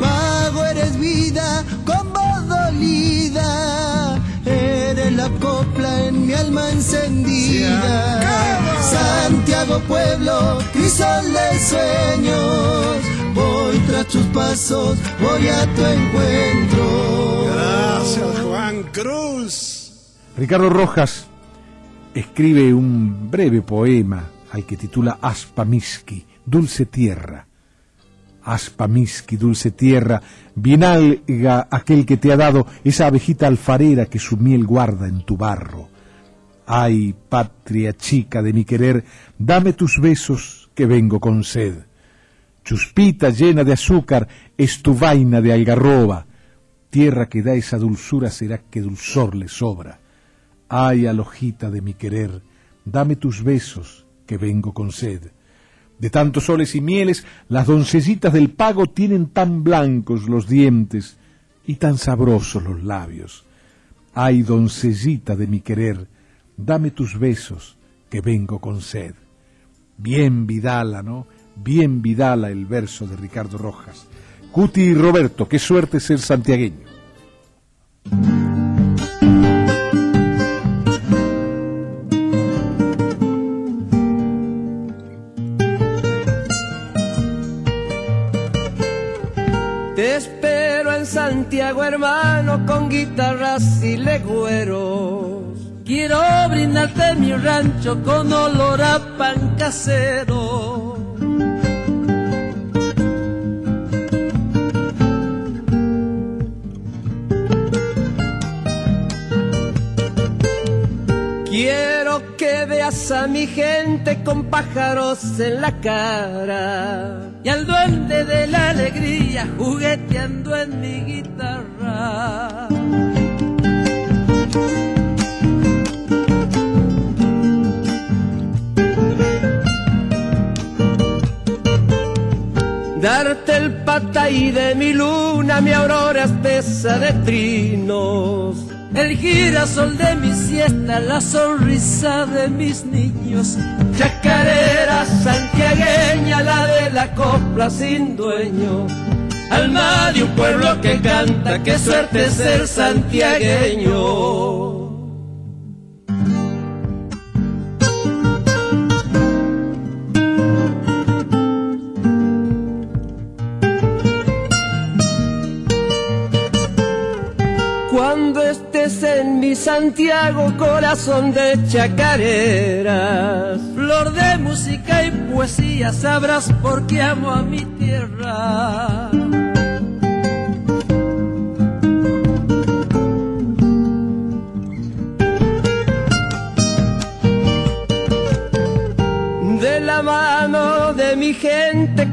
Vago eres vida con voz dolida, eres la copla en mi alma encendida. Pueblo, crisol de sueños, voy tras tus pasos, voy a tu encuentro. Gracias, Juan Cruz. Ricardo Rojas escribe un breve poema al que titula Aspamiski, Dulce Tierra. Aspamiski, dulce tierra, bien alga aquel que te ha dado esa abejita alfarera que su miel guarda en tu barro. Ay, patria chica de mi querer, dame tus besos que vengo con sed. Chuspita llena de azúcar es tu vaina de algarroba. Tierra que da esa dulzura será que dulzor le sobra. Ay, alojita de mi querer, dame tus besos, que vengo con sed. De tantos soles y mieles, las doncellitas del pago tienen tan blancos los dientes y tan sabrosos los labios. Ay, doncellita de mi querer, dame tus besos, que vengo con sed. Bien Vidala, ¿no? Bien Vidala el verso de Ricardo Rojas. Cuti y Roberto, qué suerte ser santiagueño. Te espero en Santiago, hermano, con guitarras y legüeros. Quiero brindarte mi rancho con olor a pan casero. Quiero que veas a mi gente con pájaros en la cara y al duende de la alegría jugueteando en mi guitarra. Darte el patay de mi luna, mi aurora espesa de trinos. El girasol de mi siesta, la sonrisa de mis niños. Chacarera santiagueña, la de la copla sin dueño. Alma de un pueblo que canta, qué suerte ser santiagueño. Santiago, corazón de chacareras, flor de música y poesía, sabrás por qué amo a mi tierra.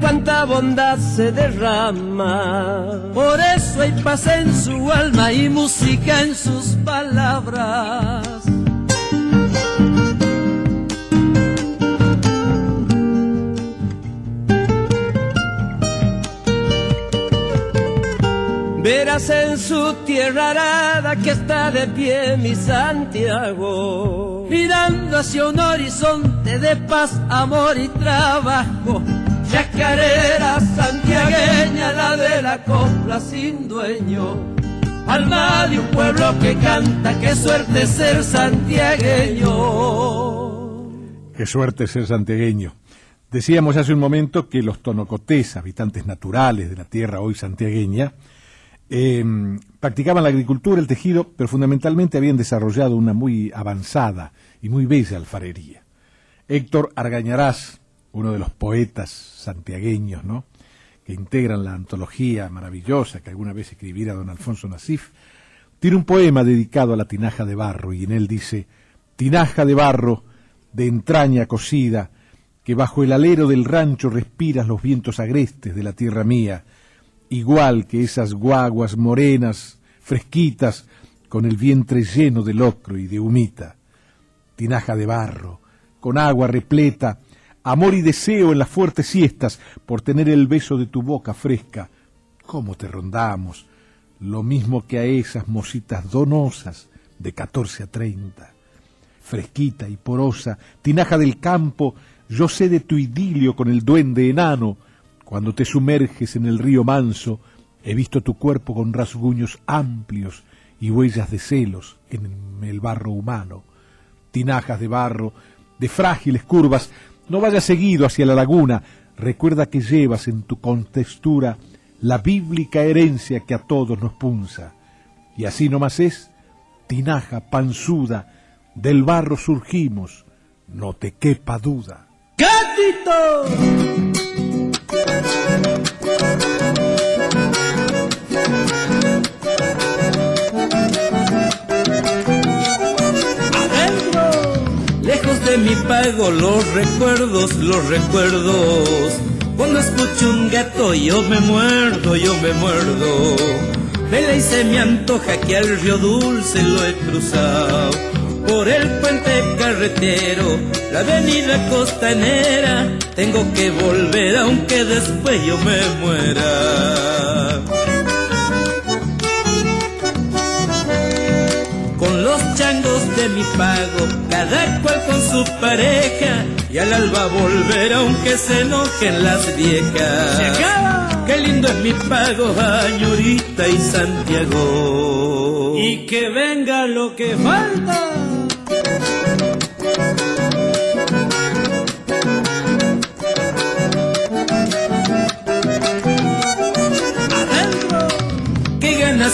Cuánta bondad se derrama. Por eso hay paz en su alma y música en sus palabras. Verás en su tierra arada que está de pie mi Santiago, mirando hacia un horizonte de paz, amor y trabajo. Chacarera santiagueña, la de la copla sin dueño, alma de un pueblo que canta, qué suerte ser santiagueño. Qué suerte ser santiagueño. Decíamos hace un momento que los tonocotés, habitantes naturales de la tierra hoy santiagueña, eh, practicaban la agricultura, el tejido, pero fundamentalmente habían desarrollado una muy avanzada y muy bella alfarería. Héctor Argañarás, uno de los poetas santiagueños, ¿no? que integran la antología maravillosa que alguna vez escribiera don Alfonso Nasif, tiene un poema dedicado a la tinaja de barro y en él dice, tinaja de barro, de entraña cocida, que bajo el alero del rancho respiras los vientos agrestes de la tierra mía, igual que esas guaguas morenas, fresquitas, con el vientre lleno de locro y de humita. Tinaja de barro, con agua repleta, amor y deseo en las fuertes siestas, por tener el beso de tu boca fresca. ¿Cómo te rondamos? Lo mismo que a esas mositas donosas de catorce a treinta. Fresquita y porosa, tinaja del campo, yo sé de tu idilio con el duende enano, cuando te sumerges en el río manso, he visto tu cuerpo con rasguños amplios y huellas de celos en el barro humano. Tinajas de barro, de frágiles curvas, no vayas seguido hacia la laguna, recuerda que llevas en tu contextura la bíblica herencia que a todos nos punza. Y así nomás es, tinaja panzuda, del barro surgimos, no te quepa duda. ¡Gatito! Pago, los recuerdos, los recuerdos. Cuando escucho un gato yo me muerdo, yo me muerdo. Vela y se me antoja que al río dulce lo he cruzado. por el puente carretero, la avenida costanera. Tengo que volver aunque después yo me muera. De mi pago, cada cual con su pareja, y al alba volver aunque se enojen las viejas. ¡Se acaba! Qué lindo es mi pago, Añorita y Santiago. Y que venga lo que falta.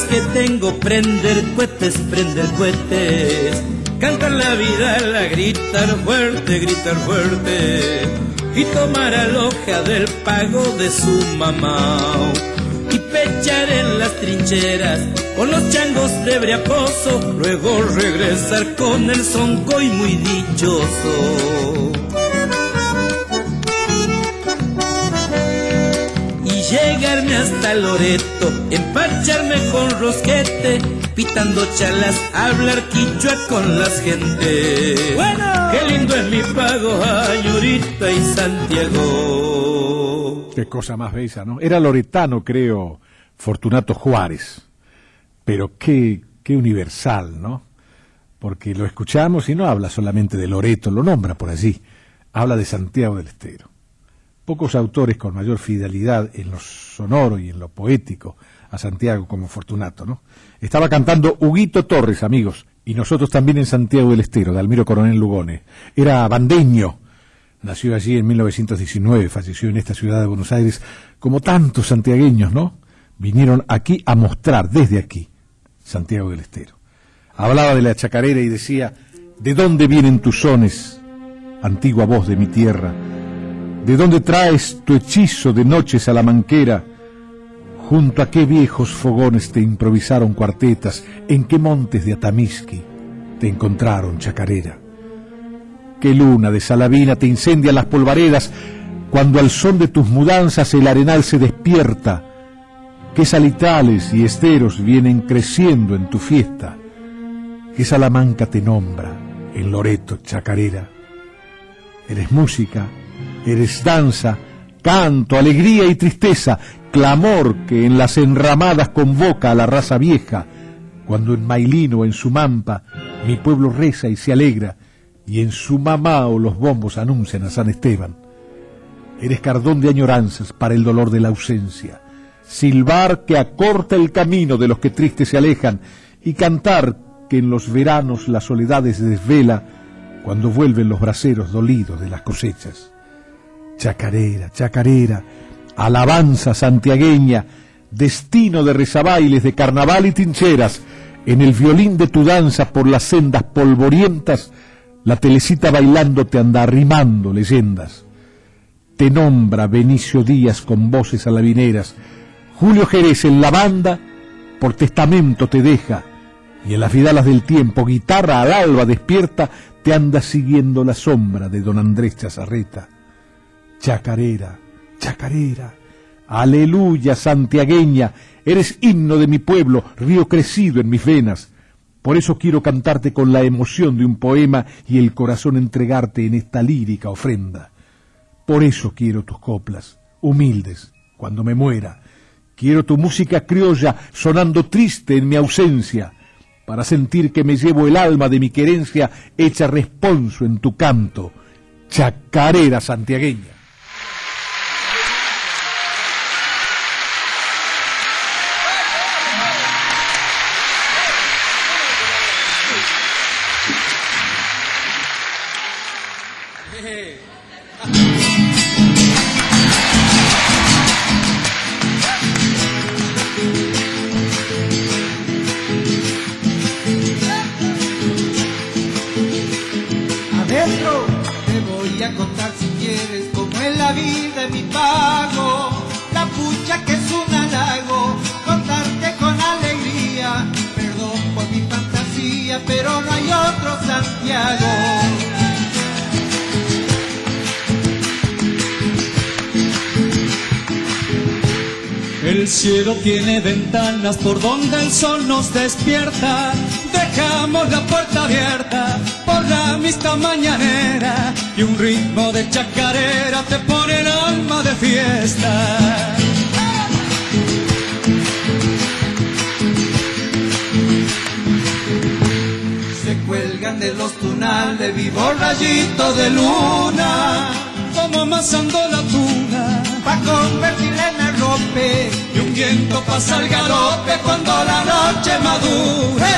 Que tengo prender cohetes, prender cohetes. Cantar la vida, la gritar fuerte, gritar fuerte. Y tomar aloja del pago de su mamá. Y pechar en las trincheras con los changos de Briaposo. Luego regresar con el sonco y muy dichoso. Llegarme hasta Loreto, empacharme con rosquete, pitando chalas, hablar quichua con las gentes. Bueno. Qué lindo es mi pago, Añorita y Santiago. Qué cosa más bella, ¿no? Era loretano, creo, Fortunato Juárez. Pero qué, qué universal, ¿no? Porque lo escuchamos y no habla solamente de Loreto, lo nombra por allí. Habla de Santiago del Estero. Pocos autores con mayor fidelidad en lo sonoro y en lo poético a Santiago como Fortunato, ¿no? Estaba cantando Huguito Torres, amigos, y nosotros también en Santiago del Estero, de Almiro Coronel Lugones. Era bandeño, nació allí en 1919, falleció en esta ciudad de Buenos Aires, como tantos santiagueños, ¿no? Vinieron aquí a mostrar desde aquí Santiago del Estero. Hablaba de la chacarera y decía, ¿de dónde vienen tus sones, antigua voz de mi tierra? ¿De dónde traes tu hechizo de noche salamanquera? ¿Junto a qué viejos fogones te improvisaron cuartetas? ¿En qué montes de Atamisqui te encontraron chacarera? ¿Qué luna de Salavina te incendia las polvaredas cuando al son de tus mudanzas el arenal se despierta? ¿Qué salitales y esteros vienen creciendo en tu fiesta? ¿Qué Salamanca te nombra en Loreto chacarera? Eres música, eres danza, canto, alegría y tristeza, clamor que en las enramadas convoca a la raza vieja, cuando en Mailino o en Sumampa mi pueblo reza y se alegra, y en su mamá o los bombos anuncian a San Esteban. Eres cardón de añoranzas para el dolor de la ausencia, silbar que acorta el camino de los que tristes se alejan, y cantar que en los veranos la soledad se desvela cuando vuelven los braceros dolidos de las cosechas. Chacarera, chacarera, alabanza santiagueña, destino de rezabailes de carnaval y tincheras, en el violín de tu danza por las sendas polvorientas, la telecita bailando te anda arrimando leyendas. Te nombra Benicio Díaz con voces alabineras, Julio Jerez en la banda, por testamento te deja, y en las vidalas del tiempo, guitarra al alba despierta, te anda siguiendo la sombra de don Andrés Chazarreta. Chacarera, chacarera, aleluya santiagueña, eres himno de mi pueblo, río crecido en mis venas. Por eso quiero cantarte con la emoción de un poema y el corazón entregarte en esta lírica ofrenda. Por eso quiero tus coplas, humildes, cuando me muera. Quiero tu música criolla sonando triste en mi ausencia, para sentir que me llevo el alma de mi querencia hecha responso en tu canto, chacarera santiagueña. Por donde el sol nos despierta. Dejamos la puerta abierta por la amistad mañanera y un ritmo de chacarera te pone el alma de fiesta. Se cuelgan de los tunales vivo rayito de luna, Como amasando la tuna pa' convertirla en arrope. Un viento pasa al galope cuando la noche madura.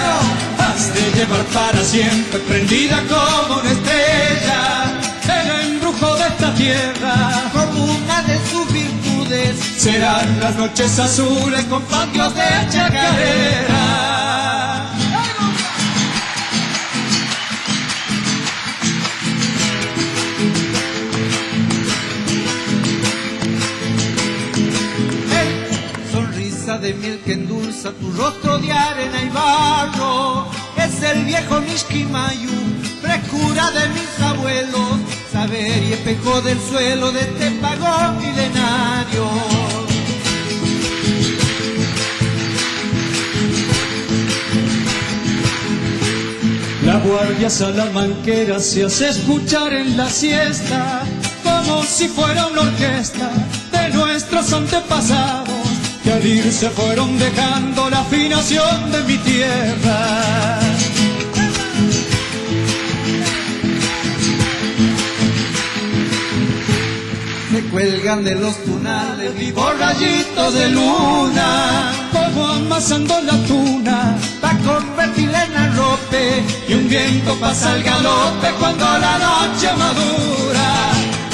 Has de llevar para siempre prendida como una estrella el embrujo de esta tierra. como una de sus virtudes, Serán las noches azules con patios de chacarera. De miel que endulza tu rostro de arena y barro. Es el viejo Mishkimayu, frescura de mis abuelos, saber y espejo del suelo de este pagón milenario. La guardia salamanquera se hace escuchar en la siesta, como si fuera una orquesta de nuestros antepasados, que al irse fueron dejando la afinación de mi tierra. Me cuelgan de los tunales vivo rayitos de luna, Como amasando la tuna, pa' convertirla en arrope. y un viento pasa al galope cuando la noche madura.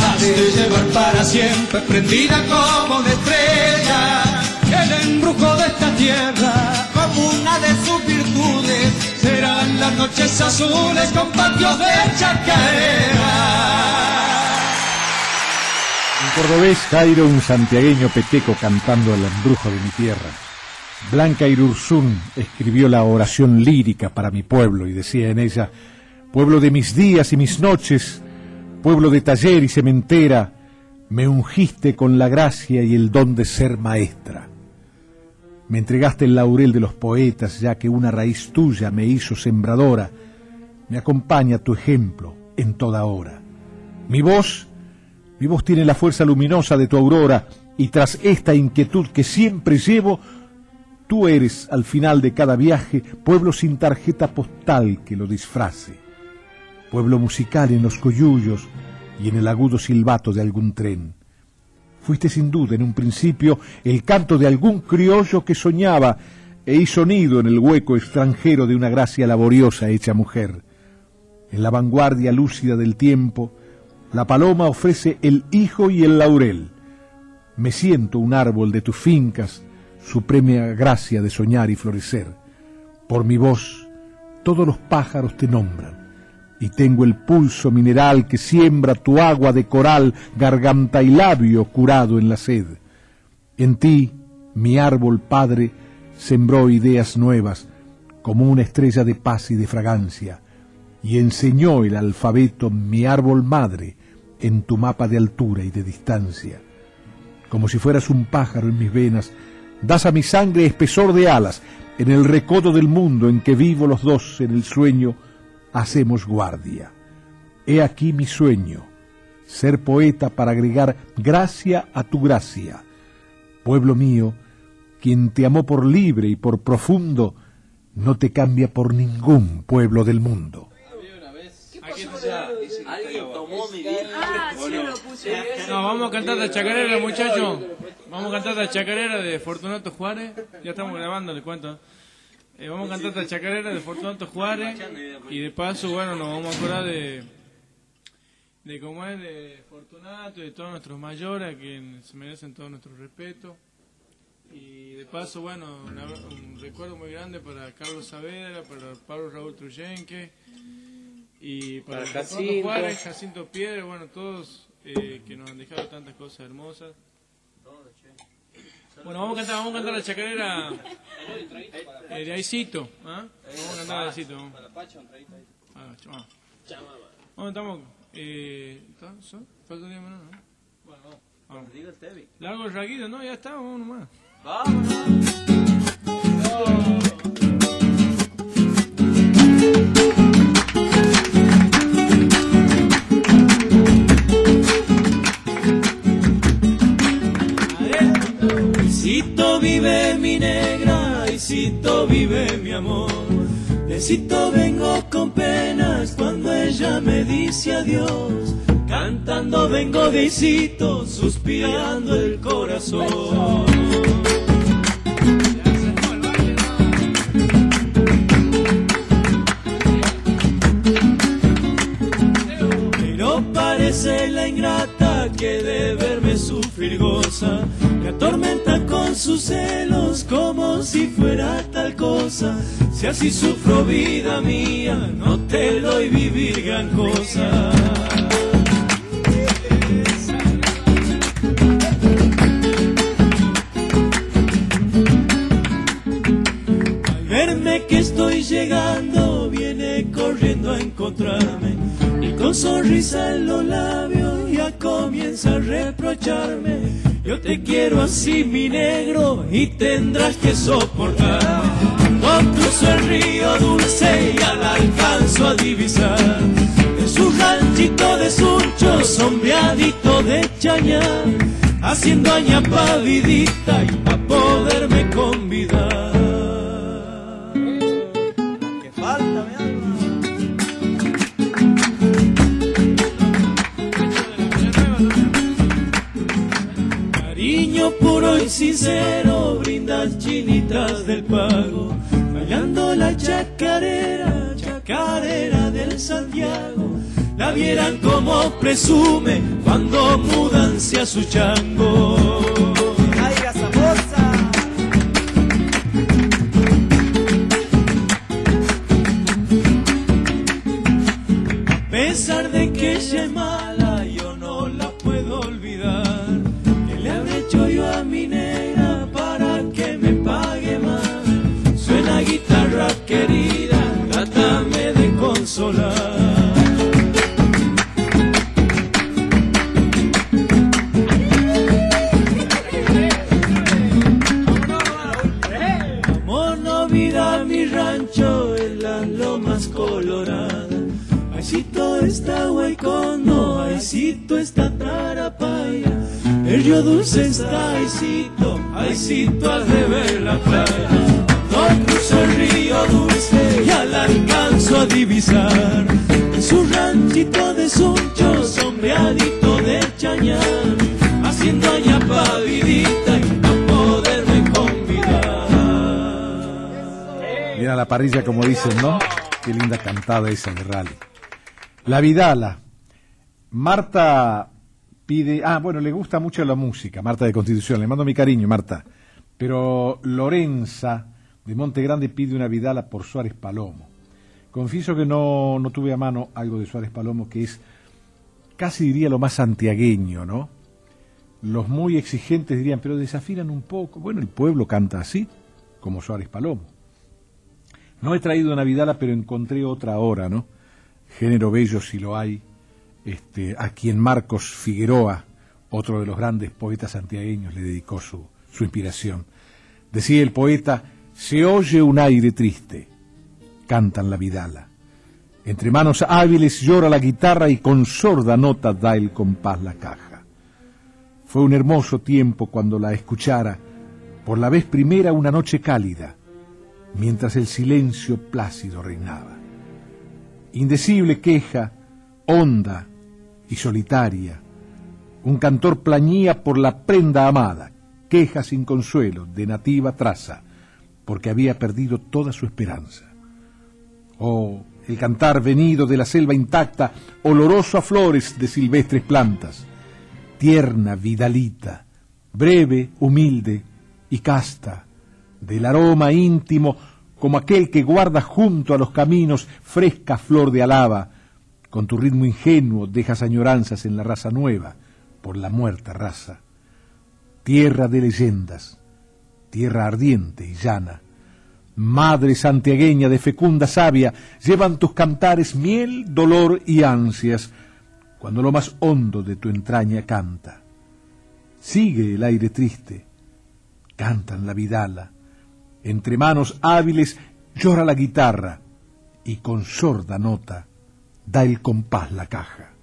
Has de llevar para siempre prendida como una estrella embrujo de esta tierra. como una de sus virtudes. Serán las noches azules con patios de chacarera. Un cordobés, Jairo, un santiagueño peteco cantando el embrujo de mi tierra. Blanca Irurzún escribió la oración lírica para mi pueblo y decía en ella, pueblo de mis días y mis noches, pueblo de taller y cementera, me ungiste con la gracia y el don de ser maestra. Me entregaste el laurel de los poetas, ya que una raíz tuya me hizo sembradora. Me acompaña tu ejemplo en toda hora. Mi voz mi voz tiene la fuerza luminosa de tu aurora y tras esta inquietud que siempre llevo, tú eres al final de cada viaje pueblo sin tarjeta postal que lo disfrace, pueblo musical en los coyullos y en el agudo silbato de algún tren. Fuiste sin duda en un principio el canto de algún criollo que soñaba e hizo nido en el hueco extranjero de una gracia laboriosa hecha mujer. En la vanguardia lúcida del tiempo, la paloma ofrece el hijo y el laurel. Me siento un árbol de tus fincas, suprema gracia de soñar y florecer. Por mi voz, todos los pájaros te nombran, y tengo el pulso mineral que siembra tu agua de coral, garganta y labio curado en la sed. En ti, mi árbol padre, sembró ideas nuevas, como una estrella de paz y de fragancia, y enseñó el alfabeto mi árbol madre, en tu mapa de altura y de distancia. Como si fueras un pájaro en mis venas, das a mi sangre espesor de alas. En el recodo del mundo en que vivo los dos en el sueño, hacemos guardia. He aquí mi sueño, ser poeta para agregar gracia a tu gracia. Pueblo mío, quien te amó por libre y por profundo, no te cambia por ningún pueblo del mundo. No, vamos a cantar la chacarera, muchachos. Vamos a cantar la chacarera de Fortunato Juárez. Ya estamos grabando, les cuento. Eh, vamos a cantar la chacarera de Fortunato Juárez. Y de paso, bueno, nos vamos a acordar de. De cómo es de Fortunato y de todos nuestros mayores, a quienes se merecen todo nuestro respeto. Y de paso, bueno, una- un recuerdo muy grande para Carlos Saavedra, para Pablo Raúl Truyenque y para, Para Jacinto. Juárez, Jacinto Piedra, bueno, todos eh, que nos han dejado tantas cosas hermosas. Bueno, vamos a cantar, vamos a cantar la chacarera eh, de Aicito, ¿ah? Vamos a cantar de Aicito. Vamos. Ah, chama. Vamos, estamos. Eh. Falta un día menos, ¿no? Bueno, vamos. Largo el raguido, no, ya está, vamos nomás. Isito negra, Isito vive mi amor. Isito vengo con penas cuando ella me dice adiós. Cantando vengo de suspirando el corazón. Pero parece la ingrata que de verme sufrir goza, me atormenta con sus celos como si fuera tal cosa. Si así sufro vida mía, no te doy vivir gran cosa. Al verme que estoy llegando, viene corriendo a encontrarme y con sonrisa en los labios ya comienza a reprocharme. Yo te quiero así, mi negro, y tendrás que soportarme. No cruzo el río dulce y ya la alcanzo a divisar. En su ranchito de surcho, sombreadito de chañar, haciendo añapa vidita y pa' poderme convidar. Puro sincero brindan chinitas del pago, bailando la chacarera, chacarera del Santiago. La vieran como presume cuando mudanse a su chango. Río dulce está Aicito, Aicito al de la playa. No cruzo el río dulce, ya la alcanzo a divisar. En su ranchito de suncho, sombreadito de chañar. Haciendo allá pavidita y pa' poderme convidar. Mira la parrilla como dicen, ¿no? Qué linda cantada esa de rally. La Vidala. Marta pide, ah, bueno, le gusta mucho la música, Marta de Constitución, le mando mi cariño, Marta. Pero Lorenza de Monte Grande pide una Vidala por Suárez Palomo. Confieso que no, no tuve a mano algo de Suárez Palomo que es casi diría lo más santiagueño, ¿no? Los muy exigentes dirían, pero desafinan un poco. Bueno, el pueblo canta así, como Suárez Palomo. No he traído una Vidala, pero encontré otra ahora, ¿no? Género bello si lo hay, este, a quien Marcos Figueroa, otro de los grandes poetas santiagueños, le dedicó su, su inspiración. Decía el poeta, se oye un aire triste, cantan la Vidala. Entre manos hábiles llora la guitarra y con sorda nota da el compás la caja. Fue un hermoso tiempo cuando la escuchara, por la vez primera una noche cálida, mientras el silencio plácido reinaba. Indecible queja, honda y solitaria, un cantor plañía por la prenda amada, queja sin consuelo, de nativa traza, porque había perdido toda su esperanza. Oh, el cantar venido de la selva intacta, oloroso a flores de silvestres plantas, tierna vidalita, breve, humilde y casta, del aroma íntimo como aquel que guarda junto a los caminos fresca flor de alaba, con tu ritmo ingenuo dejas añoranzas en la raza nueva, por la muerta raza. Tierra de leyendas, tierra ardiente y llana, madre santiagueña de fecunda savia, llevan tus cantares miel, dolor y ansias, cuando lo más hondo de tu entraña canta. Sigue el aire triste, cantan la vidala. Entre manos hábiles llora la guitarra y con sorda nota da el compás la caja.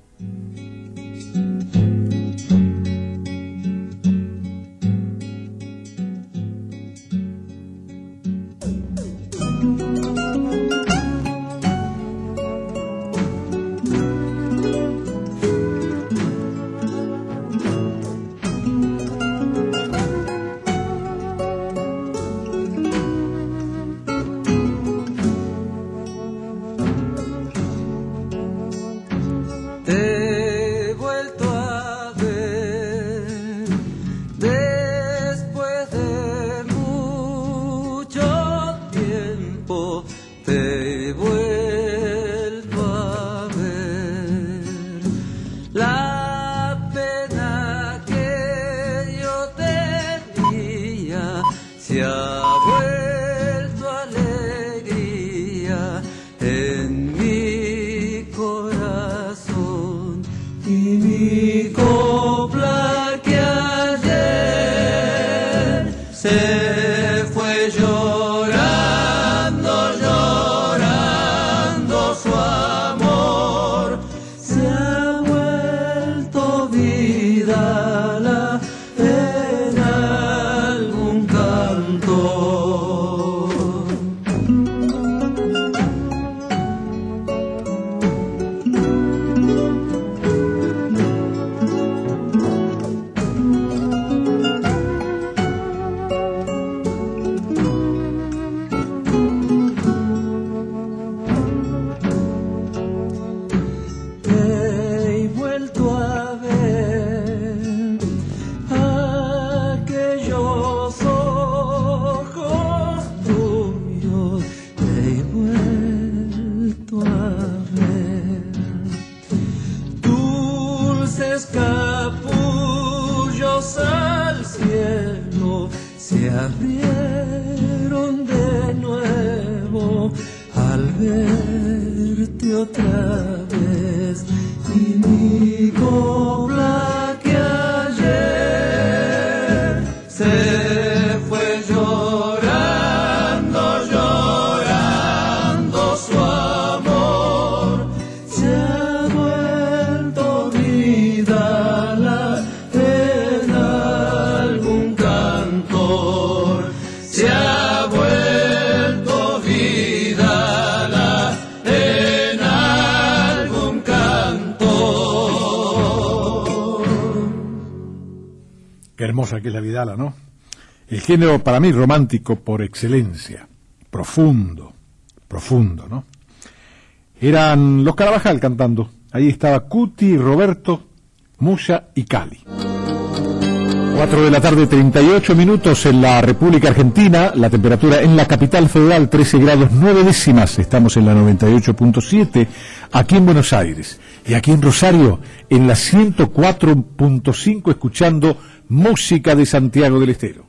El género para mí romántico por excelencia, profundo, profundo, ¿no? Eran los Carabajal cantando. Ahí estaba Cuti, Roberto, Musa y Cali. 4 de la tarde, 38 minutos en la República Argentina. La temperatura en la capital federal, 13 grados 9 décimas. Estamos en la 98.7 aquí en Buenos Aires. Y aquí en Rosario, en la 104.5, escuchando música de Santiago del Estero.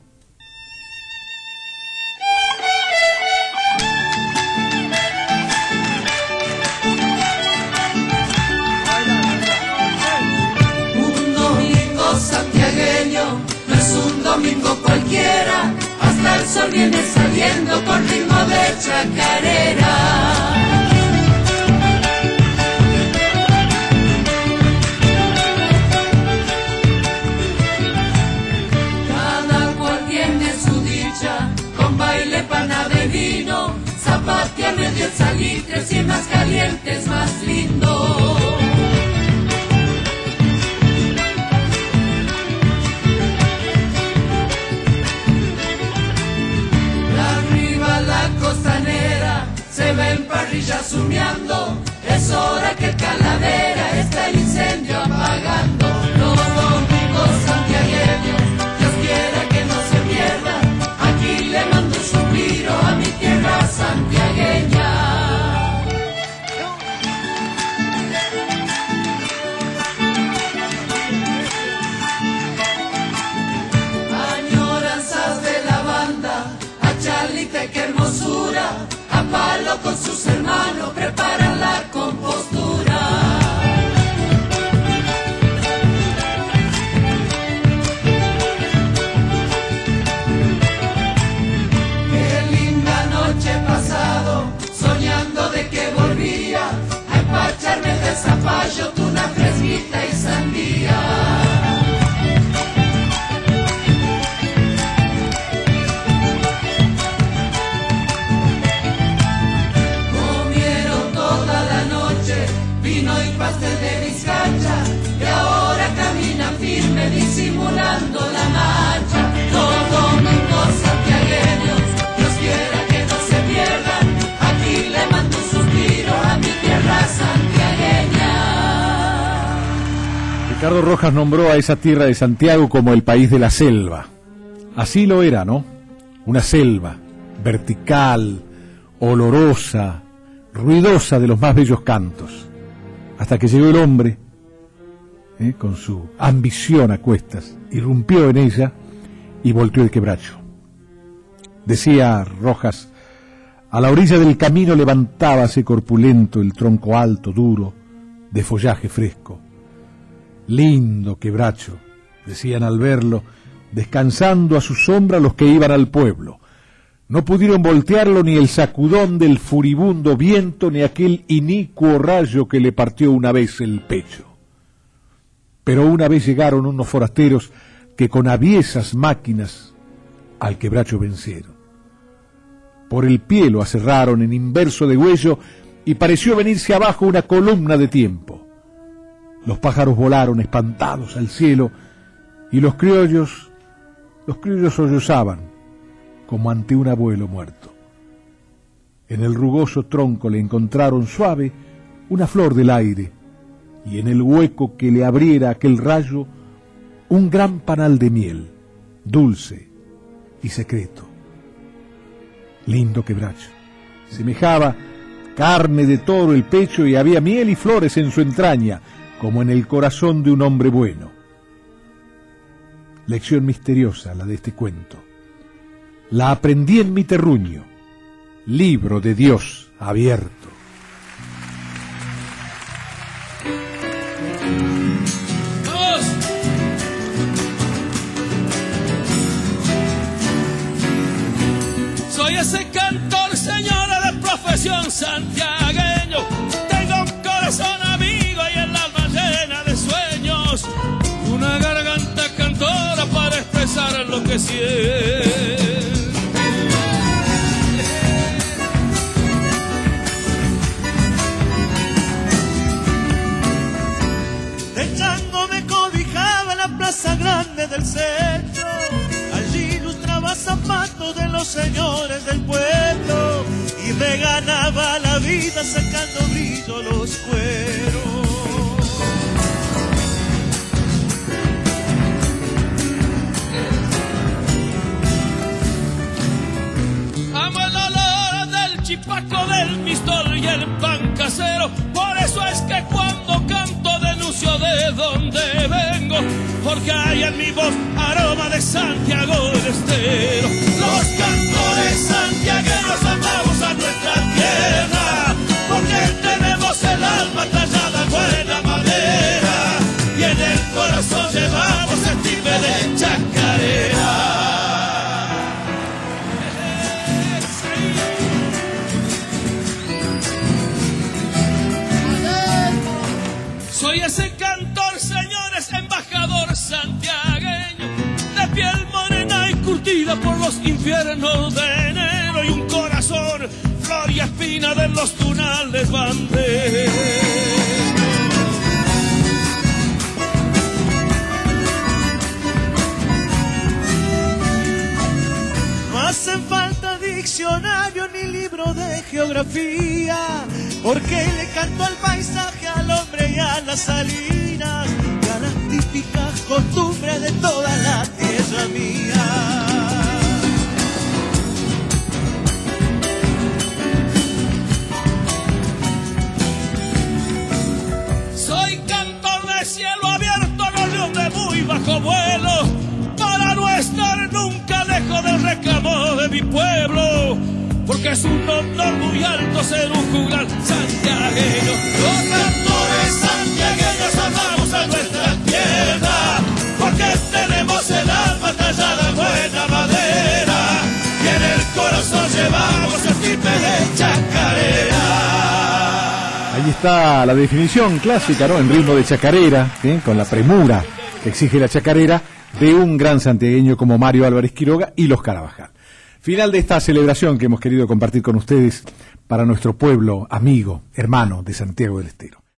Bernardo Rojas nombró a esa tierra de Santiago como el país de la selva. Así lo era, ¿no? Una selva, vertical, olorosa, ruidosa de los más bellos cantos. Hasta que llegó el hombre, ¿eh? con su ambición a cuestas, irrumpió en ella y volteó el quebracho. Decía Rojas, a la orilla del camino levantábase corpulento el tronco alto, duro, de follaje fresco. Lindo quebracho, decían al verlo, descansando a su sombra los que iban al pueblo. No pudieron voltearlo ni el sacudón del furibundo viento ni aquel inicuo rayo que le partió una vez el pecho. Pero una vez llegaron unos forasteros que con aviesas máquinas al quebracho vencieron. Por el pie lo aserraron en inverso de huello y pareció venirse abajo una columna de tiempo. Los pájaros volaron espantados al cielo y los criollos, los criollos sollozaban como ante un abuelo muerto. En el rugoso tronco le encontraron suave una flor del aire y en el hueco que le abriera aquel rayo un gran panal de miel, dulce y secreto lindo quebracho. Semejaba carne de toro el pecho y había miel y flores en su entraña, como en el corazón de un hombre bueno. Lección misteriosa la de este cuento. La aprendí en mi terruño, libro de Dios abierto. Soy ese cantor, señora de profesión santiagueño. Tengo un corazón amigo para expresar lo que siento. El chango me cobijaba la plaza grande del centro. Allí ilustraba zapatos de los señores del pueblo y me ganaba la vida sacando brillo los cueros. Chipaco, del pistol y el pan casero. Por eso es que cuando canto denuncio de dónde vengo. Porque hay en mi voz aroma de Santiago del Estero. Los cantores santiagueños amamos a nuestra tierra. Porque tenemos el alma tallada en buena madera. Y en el corazón llevamos curtida por los infiernos de enero y un corazón, flor y espina de los tunales banderos. No hacen falta diccionario ni libro de geografía, porque le canto al paisaje, al hombre y a las salinas, y a las típicas costumbres de toda la tierra mía. Cielo abierto, no león de muy bajo vuelo, para no estar nunca lejos del reclamo de mi pueblo. Porque es un honor muy alto ser un juglar santiagueño. Los cantores santiagueños amamos a nuestra tierra, porque tenemos el alma tallada en buena madera, y en el corazón llevamos está la definición clásica, ¿no? En ritmo de chacarera, con la premura que exige la chacarera de un gran santiagueño como Mario Álvarez Quiroga y los Carabajal. Final de esta celebración que hemos querido compartir con ustedes para nuestro pueblo amigo, hermano de Santiago del Estero.